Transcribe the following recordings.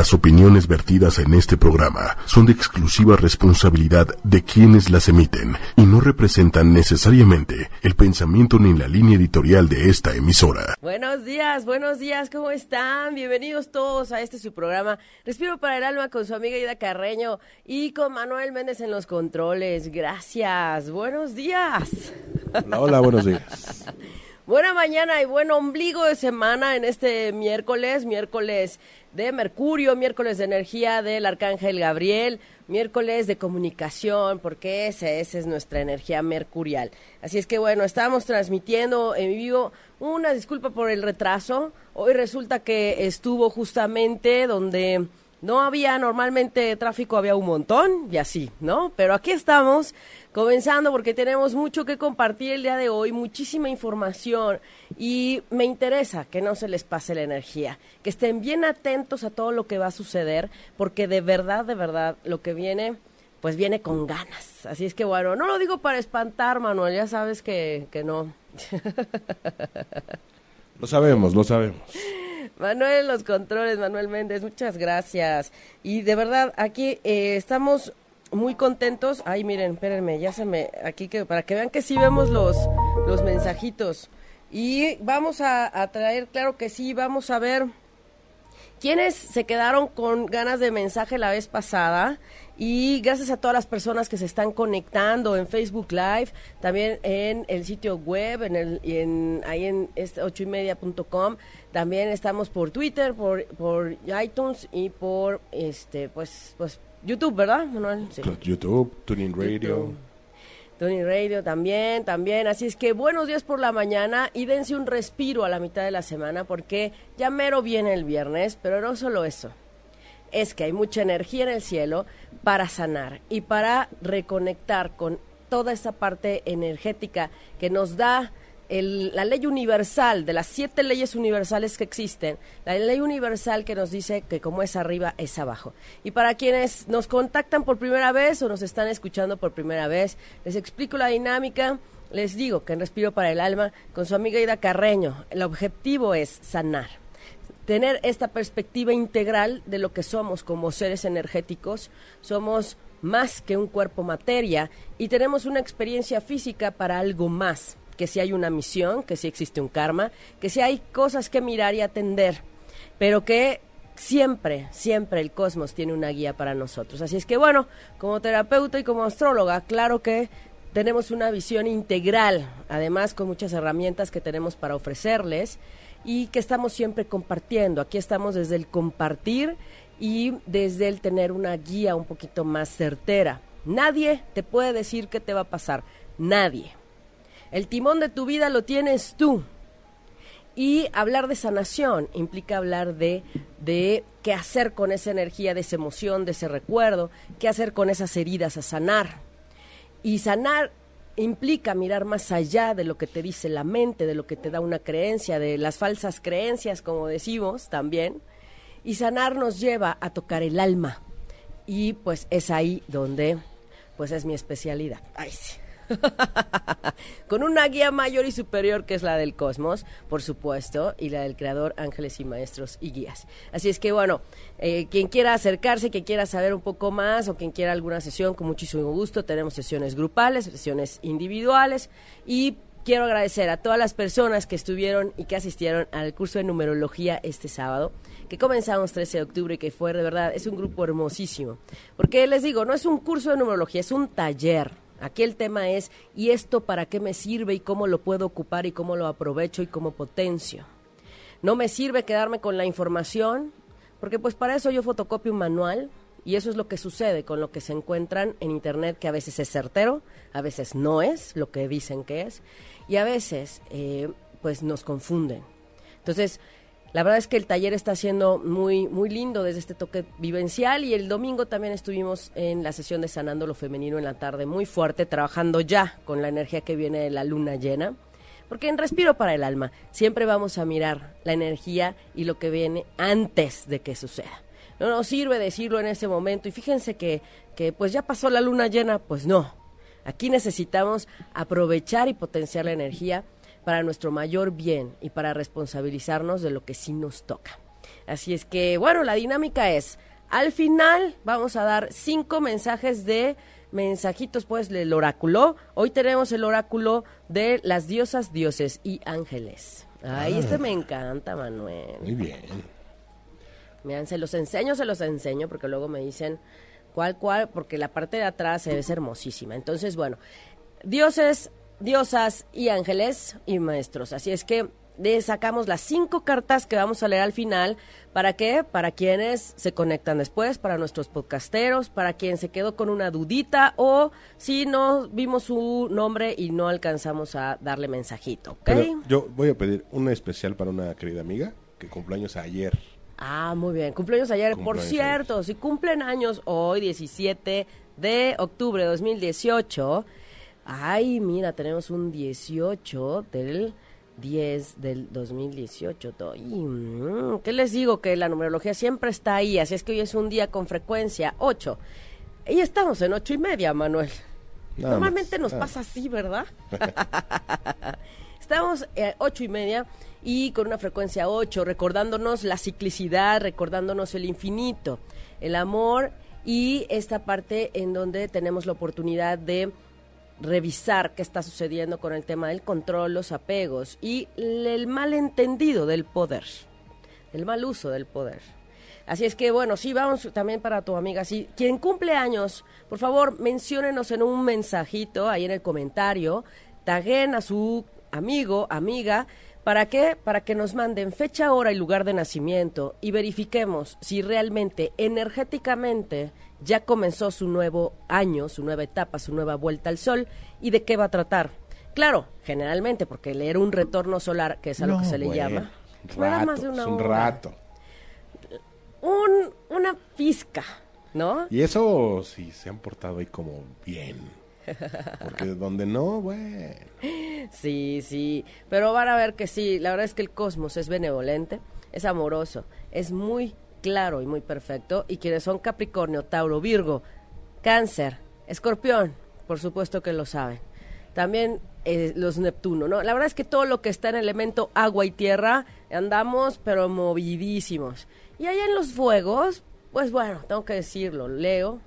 Las opiniones vertidas en este programa son de exclusiva responsabilidad de quienes las emiten y no representan necesariamente el pensamiento ni la línea editorial de esta emisora. Buenos días, buenos días, ¿cómo están? Bienvenidos todos a este su programa Respiro para el Alma con su amiga Ida Carreño y con Manuel Méndez en los controles. Gracias, buenos días. Hola, hola buenos días. Buena mañana y buen ombligo de semana en este miércoles, miércoles de Mercurio, miércoles de energía del Arcángel Gabriel, miércoles de comunicación, porque esa, esa es nuestra energía mercurial. Así es que bueno, estamos transmitiendo en vivo. Una disculpa por el retraso. Hoy resulta que estuvo justamente donde no había normalmente tráfico, había un montón y así, ¿no? Pero aquí estamos comenzando porque tenemos mucho que compartir el día de hoy, muchísima información y me interesa que no se les pase la energía, que estén bien atentos a todo lo que va a suceder porque de verdad, de verdad, lo que viene, pues viene con ganas. Así es que bueno, no lo digo para espantar, Manuel, ya sabes que, que no. Lo sabemos, lo sabemos. Manuel, los controles, Manuel Méndez, muchas gracias. Y de verdad, aquí eh, estamos muy contentos. Ay, miren, espérenme, ya se me, aquí que, para que vean que sí vemos los, los mensajitos. Y vamos a, a traer, claro que sí, vamos a ver quiénes se quedaron con ganas de mensaje la vez pasada. Y gracias a todas las personas que se están conectando en Facebook Live, también en el sitio web, en el, en, ahí en este ocho y media punto com. También estamos por Twitter, por, por iTunes y por este pues pues YouTube, ¿verdad, Manuel? Sí. YouTube, Tuning Radio. Tuning Radio también, también. Así es que buenos días por la mañana y dense un respiro a la mitad de la semana porque ya mero viene el viernes, pero no solo eso. Es que hay mucha energía en el cielo para sanar y para reconectar con toda esa parte energética que nos da la ley universal, de las siete leyes universales que existen, la ley universal que nos dice que como es arriba, es abajo. Y para quienes nos contactan por primera vez o nos están escuchando por primera vez, les explico la dinámica. Les digo que en Respiro para el Alma, con su amiga Ida Carreño, el objetivo es sanar tener esta perspectiva integral de lo que somos como seres energéticos. Somos más que un cuerpo materia y tenemos una experiencia física para algo más, que si hay una misión, que si existe un karma, que si hay cosas que mirar y atender, pero que siempre, siempre el cosmos tiene una guía para nosotros. Así es que bueno, como terapeuta y como astróloga, claro que tenemos una visión integral, además con muchas herramientas que tenemos para ofrecerles y que estamos siempre compartiendo. Aquí estamos desde el compartir y desde el tener una guía un poquito más certera. Nadie te puede decir qué te va a pasar, nadie. El timón de tu vida lo tienes tú. Y hablar de sanación implica hablar de, de qué hacer con esa energía, de esa emoción, de ese recuerdo, qué hacer con esas heridas a sanar. Y sanar implica mirar más allá de lo que te dice la mente, de lo que te da una creencia, de las falsas creencias, como decimos también. Y sanar nos lleva a tocar el alma. Y pues es ahí donde pues es mi especialidad. Ay, sí. Con una guía mayor y superior que es la del cosmos, por supuesto, y la del creador ángeles y maestros y guías. Así es que bueno, eh, quien quiera acercarse, quien quiera saber un poco más o quien quiera alguna sesión, con muchísimo gusto, tenemos sesiones grupales, sesiones individuales y quiero agradecer a todas las personas que estuvieron y que asistieron al curso de numerología este sábado, que comenzamos 13 de octubre y que fue de verdad, es un grupo hermosísimo. Porque les digo, no es un curso de numerología, es un taller Aquí el tema es, ¿y esto para qué me sirve y cómo lo puedo ocupar y cómo lo aprovecho y cómo potencio? No me sirve quedarme con la información, porque pues para eso yo fotocopio un manual y eso es lo que sucede con lo que se encuentran en Internet, que a veces es certero, a veces no es lo que dicen que es y a veces eh, pues nos confunden. Entonces, la verdad es que el taller está siendo muy, muy lindo desde este toque vivencial y el domingo también estuvimos en la sesión de Sanando lo Femenino en la tarde, muy fuerte, trabajando ya con la energía que viene de la luna llena. Porque en Respiro para el Alma siempre vamos a mirar la energía y lo que viene antes de que suceda. No nos sirve decirlo en ese momento y fíjense que, que pues ya pasó la luna llena, pues no. Aquí necesitamos aprovechar y potenciar la energía para nuestro mayor bien y para responsabilizarnos de lo que sí nos toca. Así es que, bueno, la dinámica es, al final vamos a dar cinco mensajes de mensajitos, pues, del oráculo. Hoy tenemos el oráculo de las diosas, dioses y ángeles. Ay, este me encanta, Manuel. Muy bien. Miren, se los enseño, se los enseño, porque luego me dicen cuál, cuál, porque la parte de atrás se ve hermosísima. Entonces, bueno, dioses, diosas y ángeles y maestros. Así es que de, sacamos las cinco cartas que vamos a leer al final. ¿Para qué? Para quienes se conectan después, para nuestros podcasteros, para quien se quedó con una dudita o si no vimos su nombre y no alcanzamos a darle mensajito, ¿ok? Pero yo voy a pedir una especial para una querida amiga que cumpleaños ayer. Ah, muy bien. Cumpleaños ayer. Por cierto, si cumplen años hoy, 17 de octubre de 2018. Ay, mira, tenemos un 18 del 10 del 2018. to- y, mm, ¿Qué les digo? Que la numerología siempre está ahí. Así es que hoy es un día con frecuencia 8. Y estamos en ocho y media, Manuel. Nada Normalmente más, nos nada pasa así, ¿verdad? Estamos eh, ocho y media y con una frecuencia 8, recordándonos la ciclicidad, recordándonos el infinito, el amor y esta parte en donde tenemos la oportunidad de revisar qué está sucediendo con el tema del control, los apegos y el malentendido del poder, el mal uso del poder. Así es que, bueno, sí, vamos también para tu amiga. Sí, quien cumple años, por favor, menciónenos en un mensajito ahí en el comentario, taguen a su amigo, amiga, ¿para qué? Para que nos manden fecha, hora y lugar de nacimiento y verifiquemos si realmente energéticamente ya comenzó su nuevo año, su nueva etapa, su nueva vuelta al sol y de qué va a tratar. Claro, generalmente, porque leer un retorno solar, que es a lo que se le bueno, llama, un fuera rato, más de una es un rato. un, una pizca, ¿no? Y eso sí se han portado ahí como bien. Porque donde no, bueno. Sí, sí, pero van a ver que sí, la verdad es que el cosmos es benevolente, es amoroso, es muy claro y muy perfecto, y quienes son Capricornio, Tauro, Virgo, Cáncer, Escorpión, por supuesto que lo saben. También eh, los Neptuno, ¿no? La verdad es que todo lo que está en elemento agua y tierra, andamos pero movidísimos. Y allá en los fuegos, pues bueno, tengo que decirlo, Leo,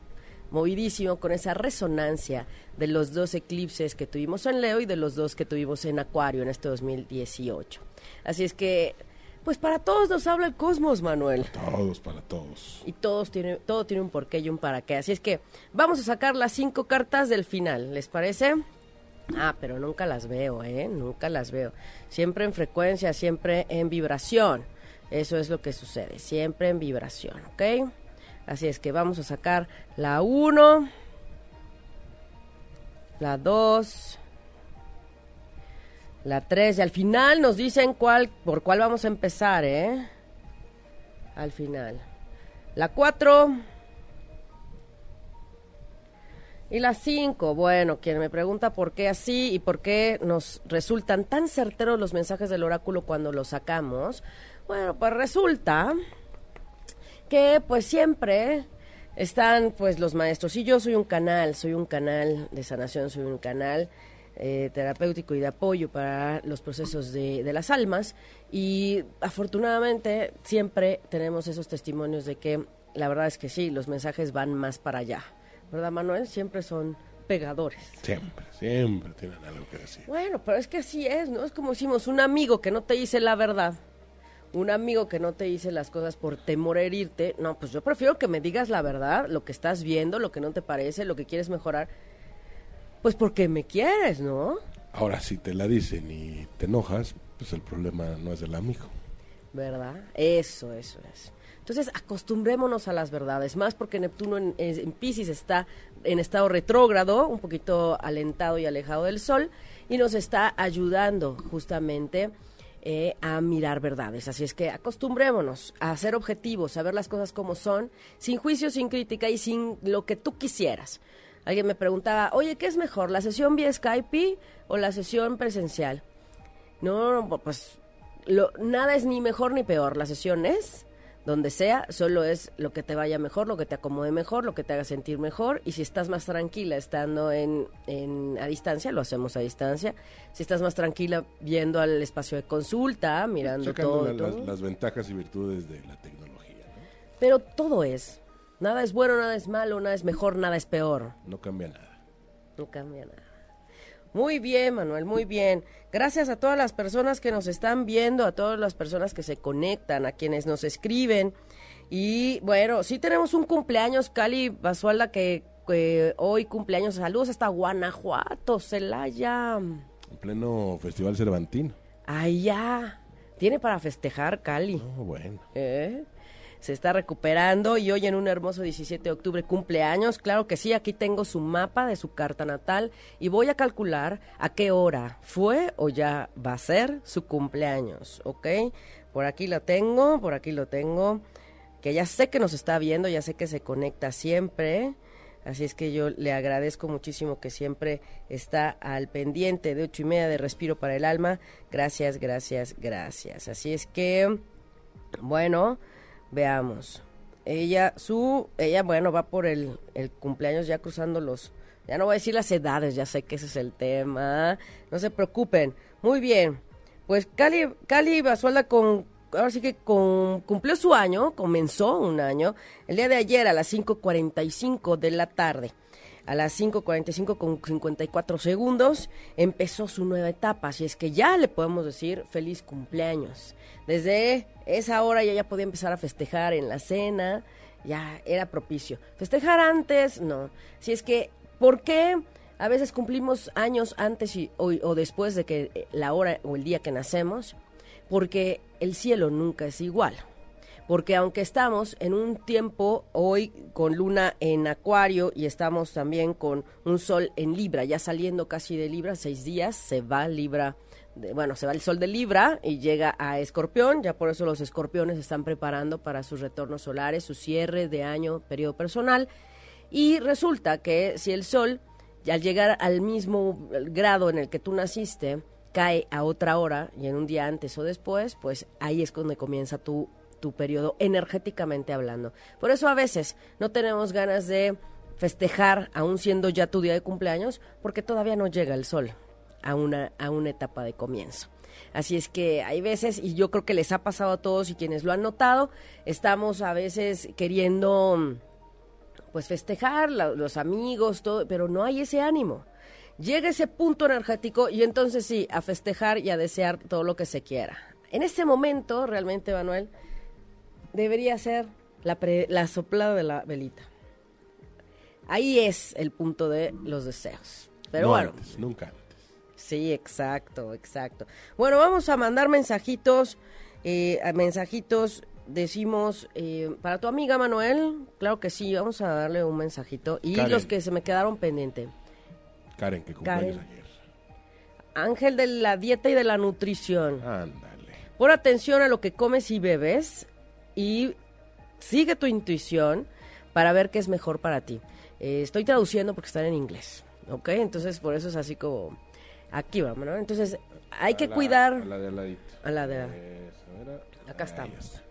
movidísimo con esa resonancia de los dos eclipses que tuvimos en Leo y de los dos que tuvimos en Acuario en este 2018. Así es que, pues para todos nos habla el cosmos, Manuel. Todos para todos. Y todos tiene, todo tiene un porqué y un para qué. Así es que vamos a sacar las cinco cartas del final, ¿les parece? Ah, pero nunca las veo, ¿eh? Nunca las veo. Siempre en frecuencia, siempre en vibración. Eso es lo que sucede, siempre en vibración, ¿ok? Así es que vamos a sacar la 1, la 2, la 3 y al final nos dicen cuál, por cuál vamos a empezar, ¿eh? Al final. La 4 y la 5. Bueno, quien me pregunta por qué así y por qué nos resultan tan certeros los mensajes del oráculo cuando los sacamos. Bueno, pues resulta que pues siempre están pues los maestros y yo soy un canal, soy un canal de sanación, soy un canal eh, terapéutico y de apoyo para los procesos de, de las almas y afortunadamente siempre tenemos esos testimonios de que la verdad es que sí, los mensajes van más para allá, ¿verdad Manuel? Siempre son pegadores. Siempre, siempre tienen algo que decir. Bueno, pero es que así es, ¿no? Es como decimos, un amigo que no te dice la verdad, un amigo que no te dice las cosas por temor a herirte, no, pues yo prefiero que me digas la verdad, lo que estás viendo, lo que no te parece, lo que quieres mejorar, pues porque me quieres, ¿no? Ahora, si te la dicen y te enojas, pues el problema no es del amigo. ¿Verdad? Eso, eso es. Entonces, acostumbrémonos a las verdades, más porque Neptuno en, en Pisces está en estado retrógrado, un poquito alentado y alejado del Sol, y nos está ayudando justamente eh, a mirar verdades. Así es que acostumbrémonos a ser objetivos, a ver las cosas como son, sin juicio, sin crítica y sin lo que tú quisieras. Alguien me preguntaba, oye, ¿qué es mejor, la sesión vía Skype o la sesión presencial? No, pues lo- nada es ni mejor ni peor. La sesión es donde sea, solo es lo que te vaya mejor, lo que te acomode mejor, lo que te haga sentir mejor. Y si estás más tranquila estando en, en a distancia, lo hacemos a distancia. Si estás más tranquila viendo al espacio de consulta, mirando Checando todo, la- todo. las, las ventajas y virtudes de la tecnología, ¿no? Pero todo es. Nada es bueno, nada es malo, nada es mejor, nada es peor. No cambia nada. No cambia nada. Muy bien, Manuel, muy bien. Gracias a todas las personas que nos están viendo, a todas las personas que se conectan, a quienes nos escriben. Y bueno, sí tenemos un cumpleaños, Cali Basualda, que, que hoy cumpleaños. Saludos hasta Guanajuato, Celaya. En pleno Festival Cervantino. Allá. Tiene para festejar, Cali. No, bueno. ¿Eh? Se está recuperando y hoy en un hermoso 17 de octubre cumpleaños. Claro que sí, aquí tengo su mapa de su carta natal y voy a calcular a qué hora fue o ya va a ser su cumpleaños, ¿ok? Por aquí lo tengo, por aquí lo tengo, que ya sé que nos está viendo, ya sé que se conecta siempre. Así es que yo le agradezco muchísimo que siempre está al pendiente de ocho y media de Respiro para el Alma. Gracias, gracias, gracias. Así es que, bueno, veamos. Ella, su, ella, bueno, va por el, el cumpleaños ya cruzando los, ya no voy a decir las edades, ya sé que ese es el tema. No se preocupen. Muy bien. Pues Cali, Cali Basualda con, ahora sí que con, cumplió su año, comenzó un año, el día de ayer a las 5.45 de la tarde. A las 5.45 con 54 segundos empezó su nueva etapa, así es que ya le podemos decir feliz cumpleaños. Desde esa hora ya, ya podía empezar a festejar en la cena, ya era propicio. Festejar antes, no. Si es que, ¿por qué a veces cumplimos años antes y, o, o después de que eh, la hora o el día que nacemos? Porque el cielo nunca es igual. Porque aunque estamos en un tiempo hoy con luna en acuario y estamos también con un sol en Libra, ya saliendo casi de Libra, seis días, se va Libra, de- bueno, se va el sol de Libra y llega a Escorpión, ya por eso los escorpiones están preparando para sus retornos solares, su cierre de año, periodo personal. Y resulta que si el sol, al llegar al mismo grado en el que tú naciste, cae a otra hora y en un día antes o después, pues ahí es donde comienza tu, tu periodo energéticamente hablando. Por eso a veces no tenemos ganas de festejar, aún siendo ya tu día de cumpleaños, porque todavía no llega el sol a una, a una etapa de comienzo. Así es que hay veces, y yo creo que les ha pasado a todos y quienes lo han notado, estamos a veces queriendo pues festejar, los amigos, todo, pero no hay ese ánimo. Llega ese punto energético y entonces sí, a festejar y a desear todo lo que se quiera. En este momento, realmente, Manuel, debería ser la, pre- la soplada de la velita. Ahí es el punto de los deseos. Pero No bueno, antes, nunca antes. Sí, exacto, exacto. Bueno, vamos a mandar mensajitos, eh, mensajitos, decimos, eh, para tu amiga Manuel, claro que sí, vamos a darle un mensajito. Y Karen. los que se me quedaron pendiente. Karen, que cumpleaños Karen. ayer. Ángel de la dieta y de la nutrición. Ándale. Pon atención a lo que comes y bebes y sigue tu intuición para ver qué es mejor para ti. Eh, estoy traduciendo porque están en inglés, ¿ok? Entonces, por eso es así como... Aquí vamos, ¿no? Entonces, hay que la- cuidar... A la de al ladito. A la de- era. Acá estamos. está.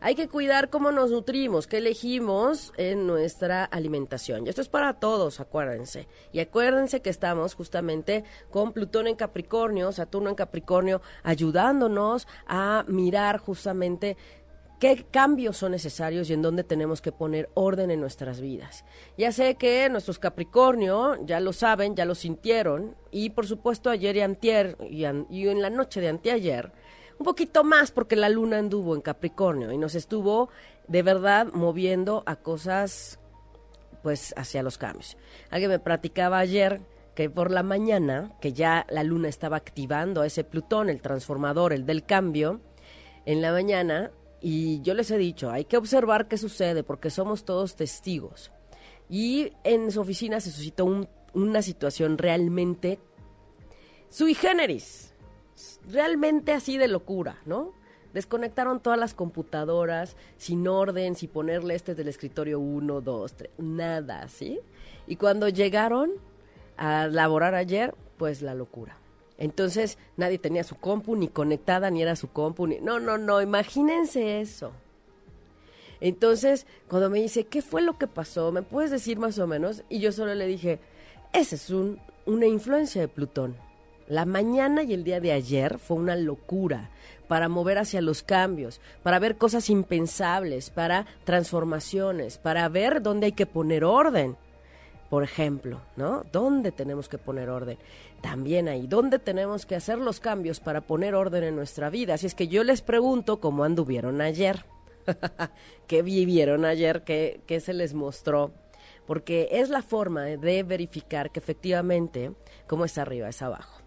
Hay que cuidar cómo nos nutrimos, qué elegimos en nuestra alimentación. Y esto es para todos, acuérdense. Y acuérdense que estamos justamente con Plutón en Capricornio, Saturno en Capricornio, ayudándonos a mirar justamente qué cambios son necesarios y en dónde tenemos que poner orden en nuestras vidas. Ya sé que nuestros Capricornio ya lo saben, ya lo sintieron, y por supuesto ayer y antier, y, en la noche de anteayer, un poquito más porque la luna anduvo en Capricornio y nos estuvo de verdad moviendo a cosas pues hacia los cambios. Alguien me platicaba ayer que por la mañana, que ya la luna estaba activando a ese Plutón, el transformador, el del cambio, en la mañana, y yo les he dicho, hay que observar qué sucede porque somos todos testigos. Y en su oficina se suscitó un- una situación realmente sui generis, realmente así de locura, ¿no? Desconectaron todas las computadoras sin orden, sin ponerle este del escritorio 1, 2, 3, nada, ¿sí? Y cuando llegaron a laborar ayer, pues la locura. Entonces nadie tenía su compu ni conectada, ni era su compu, ni... No, no, no, imagínense eso. Entonces, cuando me dice, ¿qué fue lo que pasó? ¿Me puedes decir más o menos? Y yo solo le dije, esa es un, una influencia de Plutón. La mañana y el día de ayer fue una locura para mover hacia los cambios, para ver cosas impensables, para transformaciones, para ver dónde hay que poner orden. Por ejemplo, ¿no? ¿Dónde tenemos que poner orden? También ahí, ¿dónde tenemos que hacer los cambios para poner orden en nuestra vida? Así es que yo les pregunto cómo anduvieron ayer. ¿Qué vivieron ayer? ¿Qué, ¿Qué se les mostró? Porque es la forma de verificar que efectivamente, como es arriba, es abajo.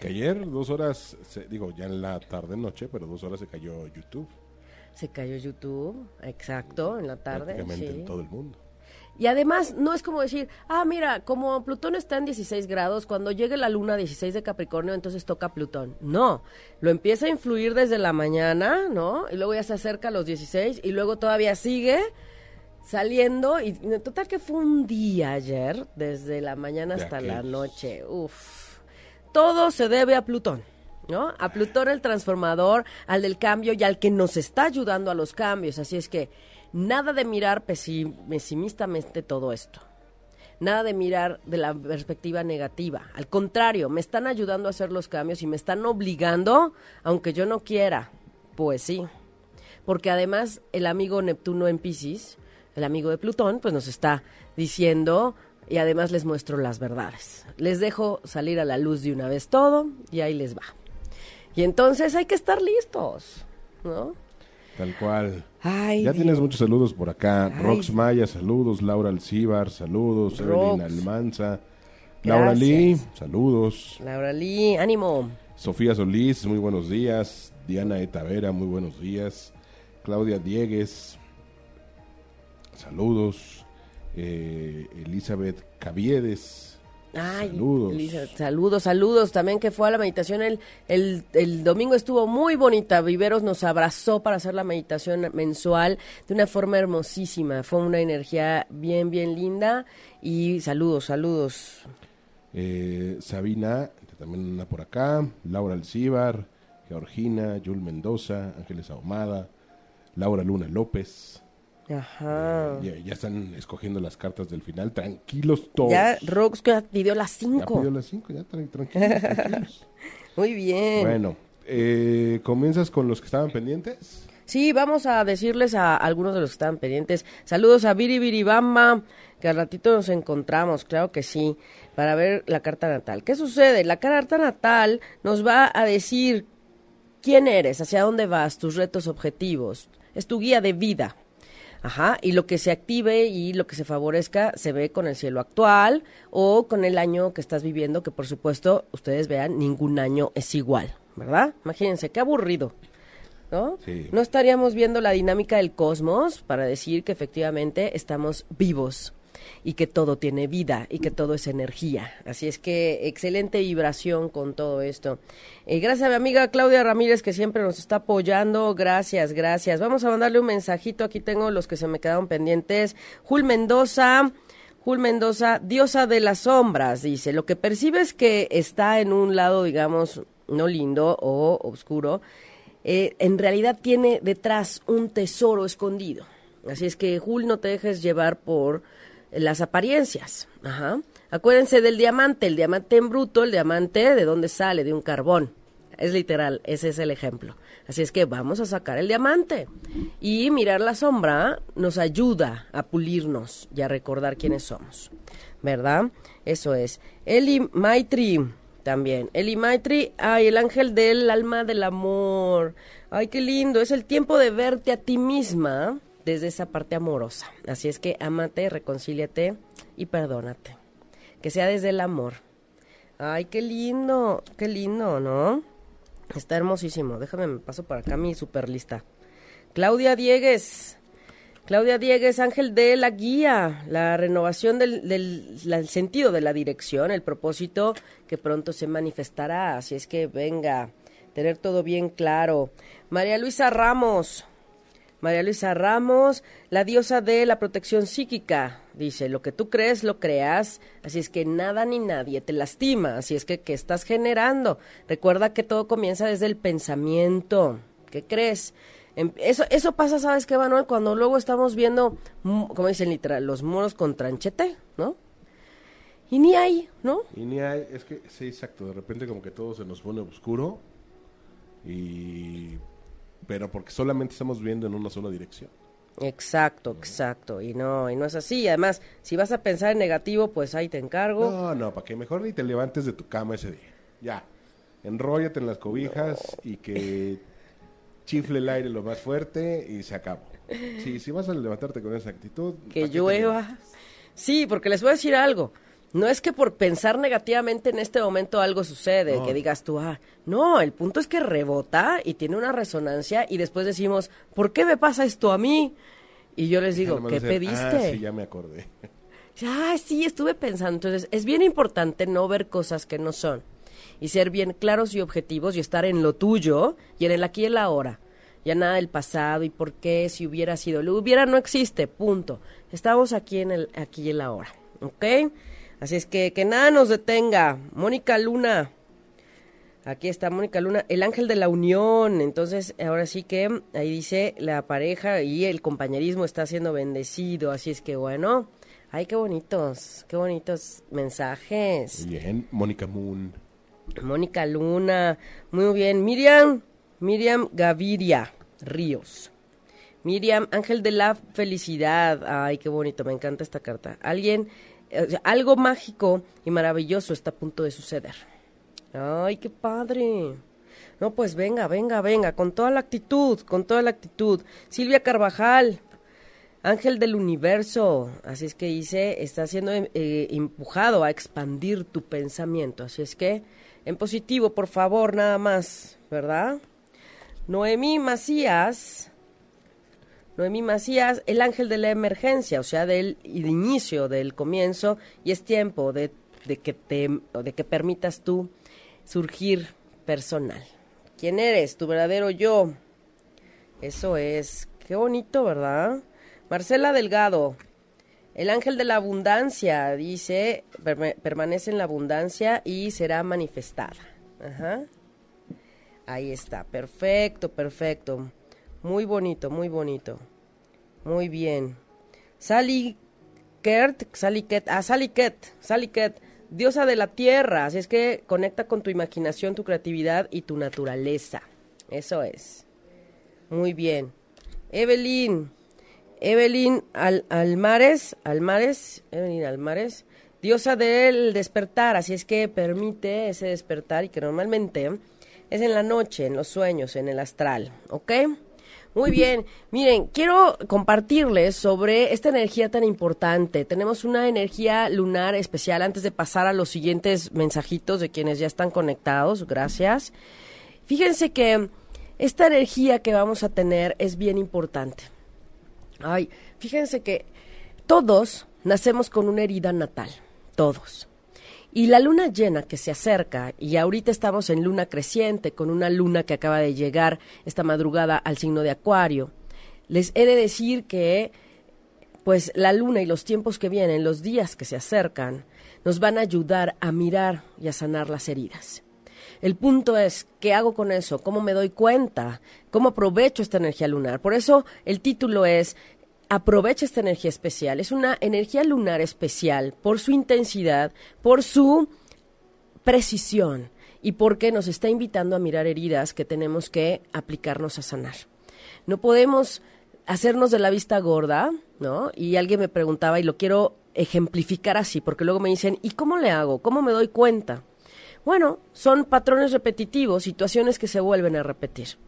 Que ayer, dos horas, digo, ya en la tarde, noche, pero dos horas se cayó YouTube. Se cayó YouTube, exacto, en la tarde. Prácticamente en todo el mundo. Y además, no es como decir, ah, mira, como Plutón está en 16 grados, cuando llegue la luna a 16 de Capricornio, entonces toca Plutón. No, lo empieza a influir desde la mañana, ¿no? Y luego ya se acerca a los 16 y luego todavía sigue saliendo. Y total que fue un día ayer, desde la mañana hasta la noche. Uf todo se debe a Plutón. ¿No? A Plutón el transformador, al del cambio y al que nos está ayudando a los cambios. Así es que nada de mirar pesimistamente todo esto. Nada de mirar de la perspectiva negativa. Al contrario, me están ayudando a hacer los cambios y me están obligando, aunque yo no quiera. Pues sí. Porque además el amigo Neptuno en Pisces, el amigo de Plutón, pues nos está diciendo y además les muestro las verdades. Les dejo salir a la luz de una vez todo y ahí les va. Y entonces hay que estar listos, ¿no? Tal cual. Ya tienes muchos saludos por acá. Rox Maya, saludos. Laura Alcíbar, saludos. Evelyn Almanza. Laura Lee, saludos. Laura Lee, ánimo. Sofía Solís, muy buenos días. Diana Etavera, muy buenos días. Claudia Diegues, saludos eh, Elizabeth Caviedes. Saludos. saludos, saludos. También que fue a la meditación el, el, domingo estuvo muy bonita. Viveros nos abrazó para hacer la meditación mensual de una forma hermosísima. Fue una energía bien, bien linda. Y saludos, saludos. Eh, Sabina, también anda por acá. Laura Alcíbar, Georgina, Yul Mendoza, Ángeles Ahumada, Laura Luna López. Ajá. Eh, ya, están escogiendo las cartas del final. Tranquilos todos. Ya Rox pidió las 5. pidió las 5, ya tranquilos, tranquilos. Muy bien. Bueno, eh, ¿comienzas con los que estaban pendientes? Sí, vamos a decirles a algunos de los que estaban pendientes. Saludos a Viri Bamba, que al ratito nos encontramos, claro que sí, para ver la carta natal. ¿Qué sucede? La carta natal nos va a decir quién eres, hacia dónde vas, tus retos, objetivos. Es tu guía de vida. Ajá, y lo que se active y lo que se favorezca se ve con el cielo actual o con el año que estás viviendo, que por supuesto ustedes vean, ningún año es igual, ¿verdad? Imagínense, qué aburrido. ¿No? No estaríamos viendo la dinámica del cosmos para decir que efectivamente estamos vivos y que todo tiene vida y que todo es energía. Así es que excelente vibración con todo esto. Eh, gracias a mi amiga Claudia Ramírez que siempre nos está apoyando. Gracias, gracias. Vamos a mandarle un mensajito. Aquí tengo los que se me quedaron pendientes. Jul Mendoza. Jul Mendoza, diosa de las sombras, dice, lo que percibes que está en un lado, digamos, no lindo o oscuro, eh, en realidad tiene detrás un tesoro escondido. Así es que, Jul, no te dejes llevar por las apariencias. Ajá. Acuérdense del diamante, el diamante en bruto, el diamante de dónde sale, de un carbón. Es literal, ese es el ejemplo. Así es que vamos a sacar el diamante. Y mirar la sombra nos ayuda a pulirnos y a recordar quiénes somos. ¿Verdad? Eso es. Eli Maitri también. Eli Maitri, ay, el ángel del alma del amor. Ay, qué lindo. Es el tiempo de verte a ti misma desde esa parte amorosa. Así es que amate, reconcíliate y perdónate. Que sea desde el amor. Ay, qué lindo, qué lindo, ¿no? Está hermosísimo. Déjame, me paso para acá mi super lista. Claudia Diegues. Claudia Diegues, ángel de la guía, la renovación del, del sentido de la dirección, el propósito que pronto se manifestará. Así es que venga, tener todo bien claro. María Luisa Ramos, María Luisa Ramos, la diosa de la protección psíquica, dice, lo que tú crees, lo creas, así es que nada ni nadie te lastima, así es que, ¿qué estás generando? Recuerda que todo comienza desde el pensamiento, ¿qué crees? Em, eso, eso pasa, ¿sabes qué, Manuel? Cuando luego estamos viendo, como dicen literal, los monos con tranchete, ¿no? Y ni hay, ¿no? Y ni hay, es que, sí, exacto, de repente como que todo se nos pone oscuro y... Pero porque solamente estamos viendo en una sola dirección. Exacto, exacto. Y no, y no es así. Además, si vas a pensar en negativo, pues ahí te encargo. No, no, para que mejor ni te levantes de tu cama ese día. Ya. Enróllate en las cobijas y que chifle el aire lo más fuerte y se acabó. Sí, si vas a levantarte con esa actitud. Que llueva. Sí, porque les voy a decir algo. No es que por pensar negativamente en este momento algo sucede, que digas tú, ah, no, el punto es que rebota y tiene una resonancia y después decimos, ¿por qué me pasa esto a mí? Y yo les digo, ¿qué pediste? Ah, sí, ya me acordé. Ah, sí, estuve pensando. Entonces, es bien importante no ver cosas que no son y ser bien claros y objetivos y estar en lo tuyo y en el aquí y el ahora. Ya nada del pasado y por qué, si hubiera sido. Lo hubiera no existe, punto. Estamos aquí en el aquí y el ahora. ¿Ok? Así es que que nada nos detenga. Mónica Luna. Aquí está Mónica Luna, el ángel de la unión. Entonces, ahora sí que ahí dice la pareja y el compañerismo está siendo bendecido. Así es que bueno, ay, qué bonitos, qué bonitos mensajes. Bien, Mónica Moon. Mónica Luna, muy bien. Miriam, Miriam Gaviria Ríos. Miriam, ángel de la felicidad. Ay, qué bonito, me encanta esta carta. Alguien algo mágico y maravilloso está a punto de suceder. Ay, qué padre. No, pues venga, venga, venga, con toda la actitud, con toda la actitud. Silvia Carvajal, ángel del universo. Así es que dice, está siendo eh, empujado a expandir tu pensamiento. Así es que, en positivo, por favor, nada más, ¿verdad? Noemí Macías, Noemí Macías, el ángel de la emergencia, o sea, del inicio, del comienzo, y es tiempo de, que te, de que permitas tú surgir personal. ¿Quién eres? Tu verdadero yo. Eso es. Qué bonito, ¿verdad? Marcela Delgado, el ángel de la abundancia, dice, permanece en la abundancia y será manifestada. Ajá. Ahí está, perfecto, perfecto. Muy bonito, muy bonito. Muy bien. Sally Kert, Sally Ket, ah, Sally Ket, Sally diosa de la tierra. Así es que conecta con tu imaginación, tu creatividad y tu naturaleza. Eso es. Muy bien. Evelyn, Evelyn Al Almares, Almares, Evelyn Almares, diosa del despertar. Así es que permite ese despertar y que normalmente es en la noche, en los sueños, en el astral. ¿Ok? Muy bien, miren, quiero compartirles sobre esta energía tan importante. Tenemos una energía lunar especial antes de pasar a los siguientes mensajitos de quienes ya están conectados. Gracias. Fíjense que esta energía que vamos a tener es bien importante. Ay, fíjense que todos nacemos con una herida natal, todos. Y la luna llena que se acerca, y ahorita estamos en luna creciente, con una luna que acaba de llegar esta madrugada al signo de Acuario, les he de decir que, pues la luna y los tiempos que vienen, los días que se acercan, nos van a ayudar a mirar y a sanar las heridas. El punto es, ¿qué hago con eso? ¿Cómo me doy cuenta? ¿Cómo aprovecho esta energía lunar? Por eso el título es aprovecha esta energía especial. Es una energía lunar especial por su intensidad, por su precisión y porque nos está invitando a mirar heridas que tenemos que aplicarnos a sanar. No podemos hacernos de la vista gorda, ¿no? Y alguien me preguntaba y lo quiero ejemplificar así, porque luego me dicen, ¿y cómo le hago? ¿Cómo me doy cuenta? Bueno, son patrones repetitivos, situaciones que se vuelven a repetir.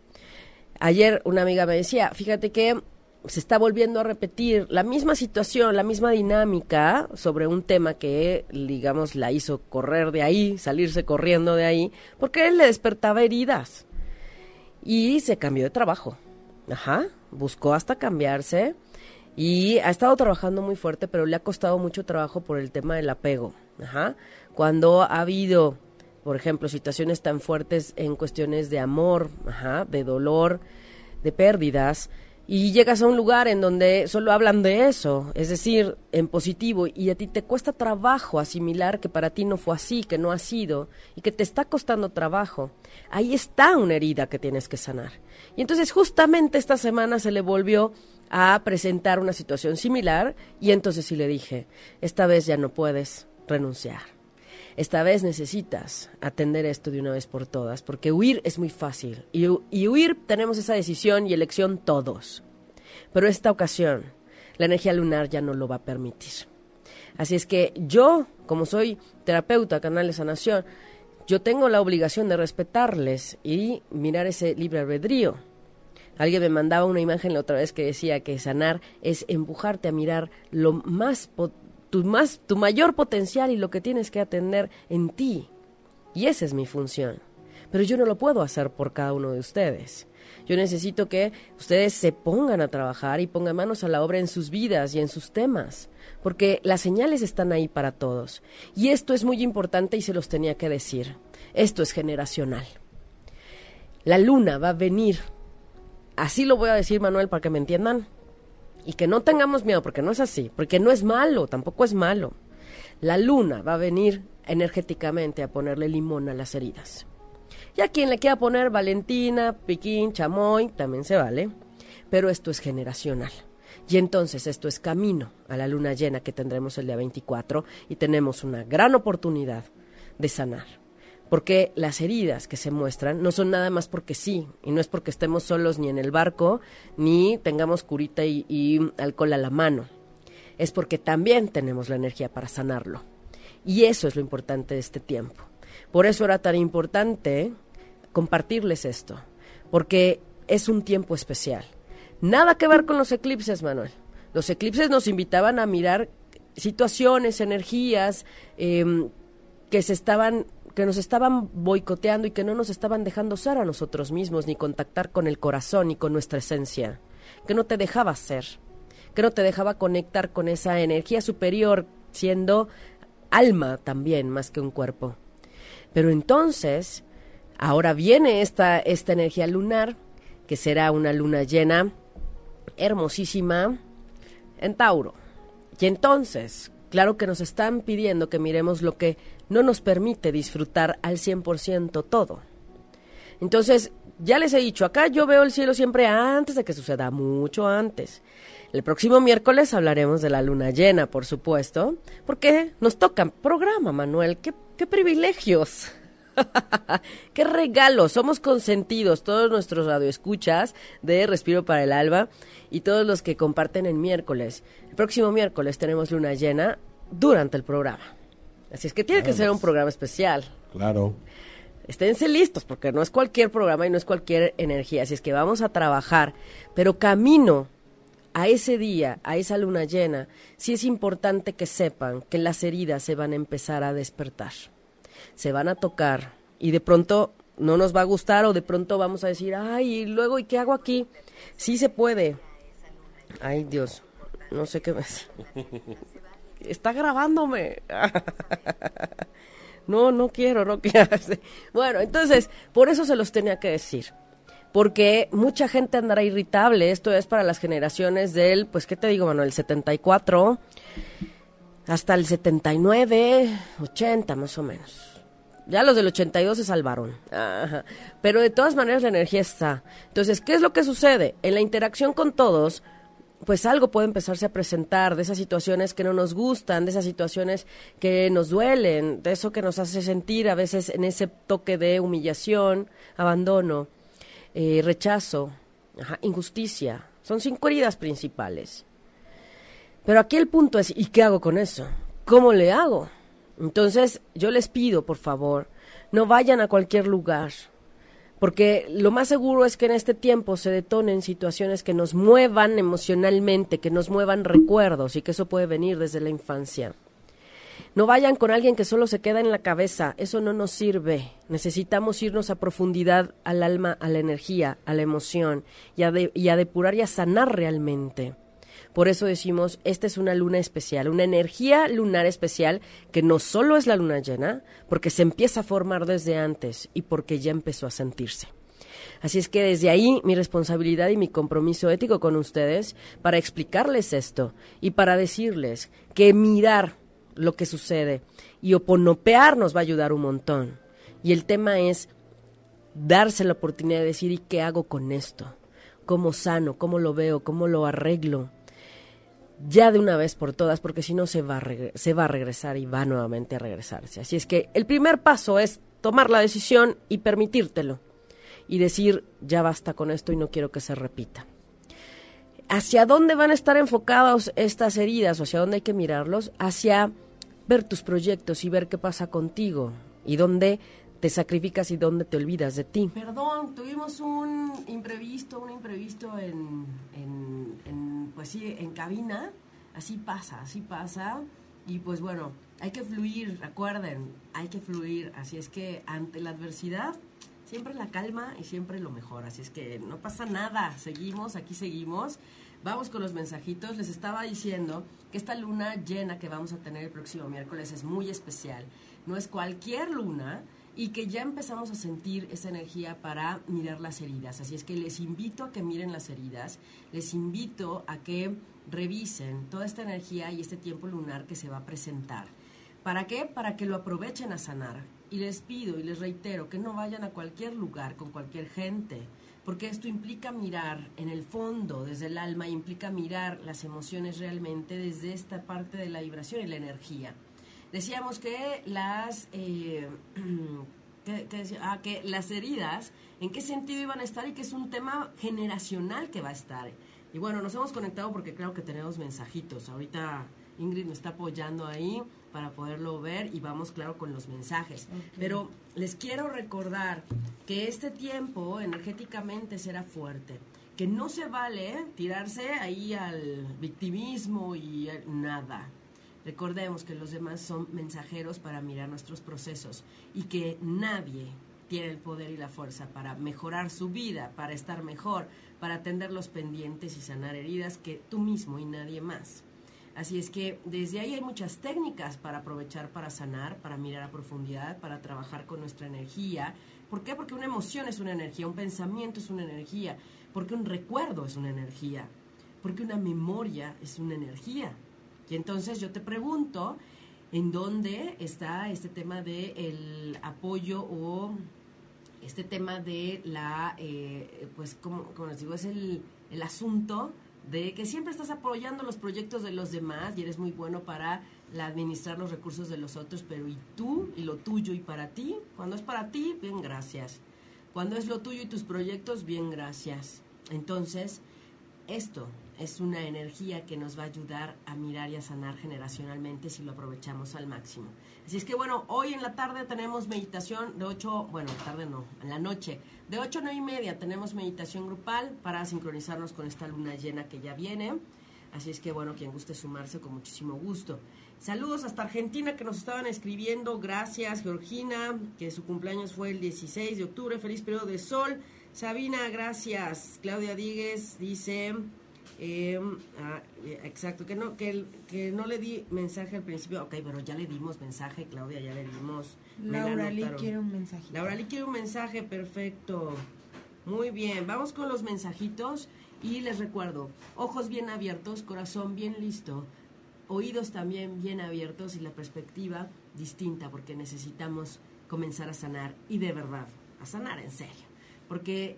Ayer una amiga me decía, fíjate que se está volviendo a repetir la misma situación, la misma dinámica sobre un tema que, digamos, la hizo correr de ahí, salirse corriendo de ahí, porque él le despertaba heridas. Y se cambió de trabajo. Ajá, buscó hasta cambiarse y ha estado trabajando muy fuerte, pero le ha costado mucho trabajo por el tema del apego. Ajá, cuando ha habido, por ejemplo, situaciones tan fuertes en cuestiones de amor, ajá, de dolor, de pérdidas, y llegas a un lugar en donde solo hablan de eso, es decir, en positivo, y a ti te cuesta trabajo asimilar que para ti no fue así, que no ha sido, y que te está costando trabajo, ahí está una herida que tienes que sanar. Y entonces justamente esta semana se le volvió a presentar una situación similar, y entonces sí le dije, esta vez ya no puedes renunciar. Esta vez necesitas atender esto de una vez por todas, porque huir es muy fácil. Y, huir tenemos esa decisión y elección todos. Pero esta ocasión, la energía lunar ya no lo va a permitir. Así es que yo, como soy terapeuta, canal de sanación, yo tengo la obligación de respetarles y mirar ese libre albedrío. Alguien me mandaba una imagen la otra vez que decía que sanar es empujarte a mirar lo más tu, más, tu mayor potencial y lo que tienes que atender en ti. Y esa es mi función. Pero yo no lo puedo hacer por cada uno de ustedes. Yo necesito que ustedes se pongan a trabajar y pongan manos a la obra en sus vidas y en sus temas, porque las señales están ahí para todos. Y esto es muy importante y se los tenía que decir. Esto es generacional. La luna va a venir. Así lo voy a decir, Manuel, para que me entiendan y que no tengamos miedo, porque no es así, porque no es malo, tampoco es malo. La luna va a venir energéticamente a ponerle limón a las heridas. Y a quien le quiera poner Valentina, Piquín, Chamoy, también se vale, pero esto es generacional. Y entonces esto es camino a la luna llena que tendremos el día 24 y tenemos una gran oportunidad de sanar porque las heridas que se muestran no son nada más porque sí, y no es porque estemos solos ni en el barco, ni tengamos curita y, alcohol a la mano. Es porque también tenemos la energía para sanarlo. Y eso es lo importante de este tiempo. Por eso era tan importante compartirles esto, porque es un tiempo especial. Nada que ver con los eclipses, Manuel. Los eclipses nos invitaban a mirar situaciones, energías em, que se estaban que nos estaban boicoteando y que no nos estaban dejando ser a nosotros mismos, ni contactar con el corazón, ni con nuestra esencia, que no te dejaba ser, que no te dejaba conectar con esa energía superior, siendo alma también, más que un cuerpo. Pero entonces, ahora viene esta, esta energía lunar, que será una luna llena, hermosísima, en Tauro. Y entonces, claro que nos están pidiendo que miremos lo que no nos permite disfrutar al 100% todo. Entonces, ya les he dicho, acá yo veo el cielo siempre antes de que suceda, mucho antes. El próximo miércoles hablaremos de la luna llena, por supuesto, porque nos toca programa, Manuel. ¡Qué, qué privilegios! ¡Qué regalos! Somos consentidos, todos nuestros radioescuchas de Respiro para el Alba y todos los que comparten el miércoles. El próximo miércoles tenemos luna llena durante el programa. Así es que tiene que ser un programa especial. Claro. Esténse listos porque no es cualquier programa y no es cualquier energía. Así es que vamos a trabajar. Pero camino a ese día, a esa luna llena, sí es importante que sepan que las heridas se van a empezar a despertar. Se van a tocar y de pronto no nos va a gustar o de pronto vamos a decir, ay, y luego, ¿y qué hago aquí? Sí se puede. Ay, Dios, no sé qué más. está grabándome. no, no quiero, no quiero. bueno, entonces, por eso se los tenía que decir. Porque mucha gente andará irritable. Esto es para las generaciones del, pues, ¿qué te digo, Manuel? El 74 hasta el 79, 80 más o menos. Ya los del 82 se salvaron. Pero de todas maneras la energía está. Entonces, ¿qué es lo que sucede? En la interacción con todos, pues algo puede empezarse a presentar de esas situaciones que no nos gustan, de esas situaciones que nos duelen, de eso que nos hace sentir a veces en ese toque de humillación, abandono, eh, rechazo, injusticia. Son cinco heridas principales. Pero aquí el punto es, ¿y qué hago con eso? ¿Cómo le hago? Entonces, yo les pido, por favor, no vayan a cualquier lugar, porque lo más seguro es que en este tiempo se detonen situaciones que nos muevan emocionalmente, que nos muevan recuerdos y que eso puede venir desde la infancia. No vayan con alguien que solo se queda en la cabeza, eso no nos sirve. Necesitamos irnos a profundidad al alma, a la energía, a la emoción y a, y a depurar y a sanar realmente. Por eso decimos, esta es una luna especial, una energía lunar especial que no solo es la luna llena, porque se empieza a formar desde antes y porque ya empezó a sentirse. Así es que desde ahí mi responsabilidad y mi compromiso ético con ustedes para explicarles esto y para decirles que mirar lo que sucede y oponopear nos va a ayudar un montón. Y el tema es darse la oportunidad de decir, ¿y qué hago con esto? ¿Cómo sano? ¿Cómo lo veo? ¿Cómo lo arreglo? Ya de una vez por todas, porque si no se va, a se va a regresar y va nuevamente a regresarse. Así es que el primer paso es tomar la decisión y permitírtelo. Y decir, ya basta con esto y no quiero que se repita. ¿Hacia dónde van a estar enfocadas estas heridas o hacia dónde hay que mirarlos? Hacia ver tus proyectos y ver qué pasa contigo y dónde te sacrificas y dónde te olvidas de ti. Perdón, tuvimos un imprevisto, un imprevisto en, en, pues sí, en cabina. Así pasa, así pasa. Y pues bueno, hay que fluir, recuerden, hay que fluir. Así es que ante la adversidad, siempre la calma y siempre lo mejor. Así es que no pasa nada, seguimos, aquí seguimos. Vamos con los mensajitos. Les estaba diciendo que esta luna llena que vamos a tener el próximo miércoles es muy especial. No es cualquier luna y que ya empezamos a sentir esa energía para mirar las heridas. Así es que les invito a que miren las heridas, les invito a que revisen toda esta energía y este tiempo lunar que se va a presentar. ¿Para qué? Para que lo aprovechen a sanar. Y les pido y les reitero que no vayan a cualquier lugar con cualquier gente porque esto implica mirar en el fondo, desde el alma, implica mirar las emociones realmente desde esta parte de la vibración y la energía. Decíamos que las, eh, ah, que las heridas, ¿en qué sentido iban a estar? Y que es un tema generacional que va a estar. Y bueno, nos hemos conectado porque creo que tenemos mensajitos. Ahorita Ingrid me está apoyando ahí para poderlo ver y vamos claro con los mensajes. Pero les quiero recordar que este tiempo energéticamente será fuerte, que no se vale tirarse ahí al victimismo y nada. Recordemos que los demás son mensajeros para mirar nuestros procesos y que nadie tiene el poder y la fuerza para mejorar su vida, para estar mejor, para atender los pendientes y sanar heridas que tú mismo y nadie más. Así es que desde ahí hay muchas técnicas para aprovechar, para sanar, para mirar a profundidad, para trabajar con nuestra energía. ¿Por qué? Porque una emoción es una energía, un pensamiento es una energía, porque un recuerdo es una energía, porque una memoria es una energía. Y entonces yo te pregunto, ¿en dónde está este tema del el apoyo o este tema de la, eh, pues como, les digo, es el, el asunto de que siempre estás apoyando los proyectos de los demás y eres muy bueno para administrar los recursos de los otros, pero ¿y tú y lo tuyo y para ti? Cuando es para ti, bien, gracias. Cuando es lo tuyo y tus proyectos, bien, gracias. Entonces, esto es una energía que nos va a ayudar a mirar y a sanar generacionalmente si lo aprovechamos al máximo. Así es que bueno, hoy en la tarde tenemos meditación de 8, bueno, tarde no, en la noche, de 8 a 9 y media tenemos meditación grupal para sincronizarnos con esta luna llena que ya viene. Así es que bueno, quien guste sumarse con muchísimo gusto. Saludos hasta Argentina que nos estaban escribiendo. Gracias, Georgina, que su cumpleaños fue el 16 de octubre. Feliz periodo de sol. Sabina, gracias. Claudia Díguez dice, Em, ah, eh, exacto, que no, que, que no le di mensaje al principio. Ok, pero ya le dimos mensaje, Claudia, ya le dimos. Laura Lee quiere un mensaje. Laura Lee quiere un mensaje, perfecto. Muy bien, vamos con los mensajitos y les recuerdo, ojos bien abiertos, corazón bien listo, oídos también bien abiertos y la perspectiva distinta porque necesitamos comenzar a sanar y de verdad, a sanar en serio. Porque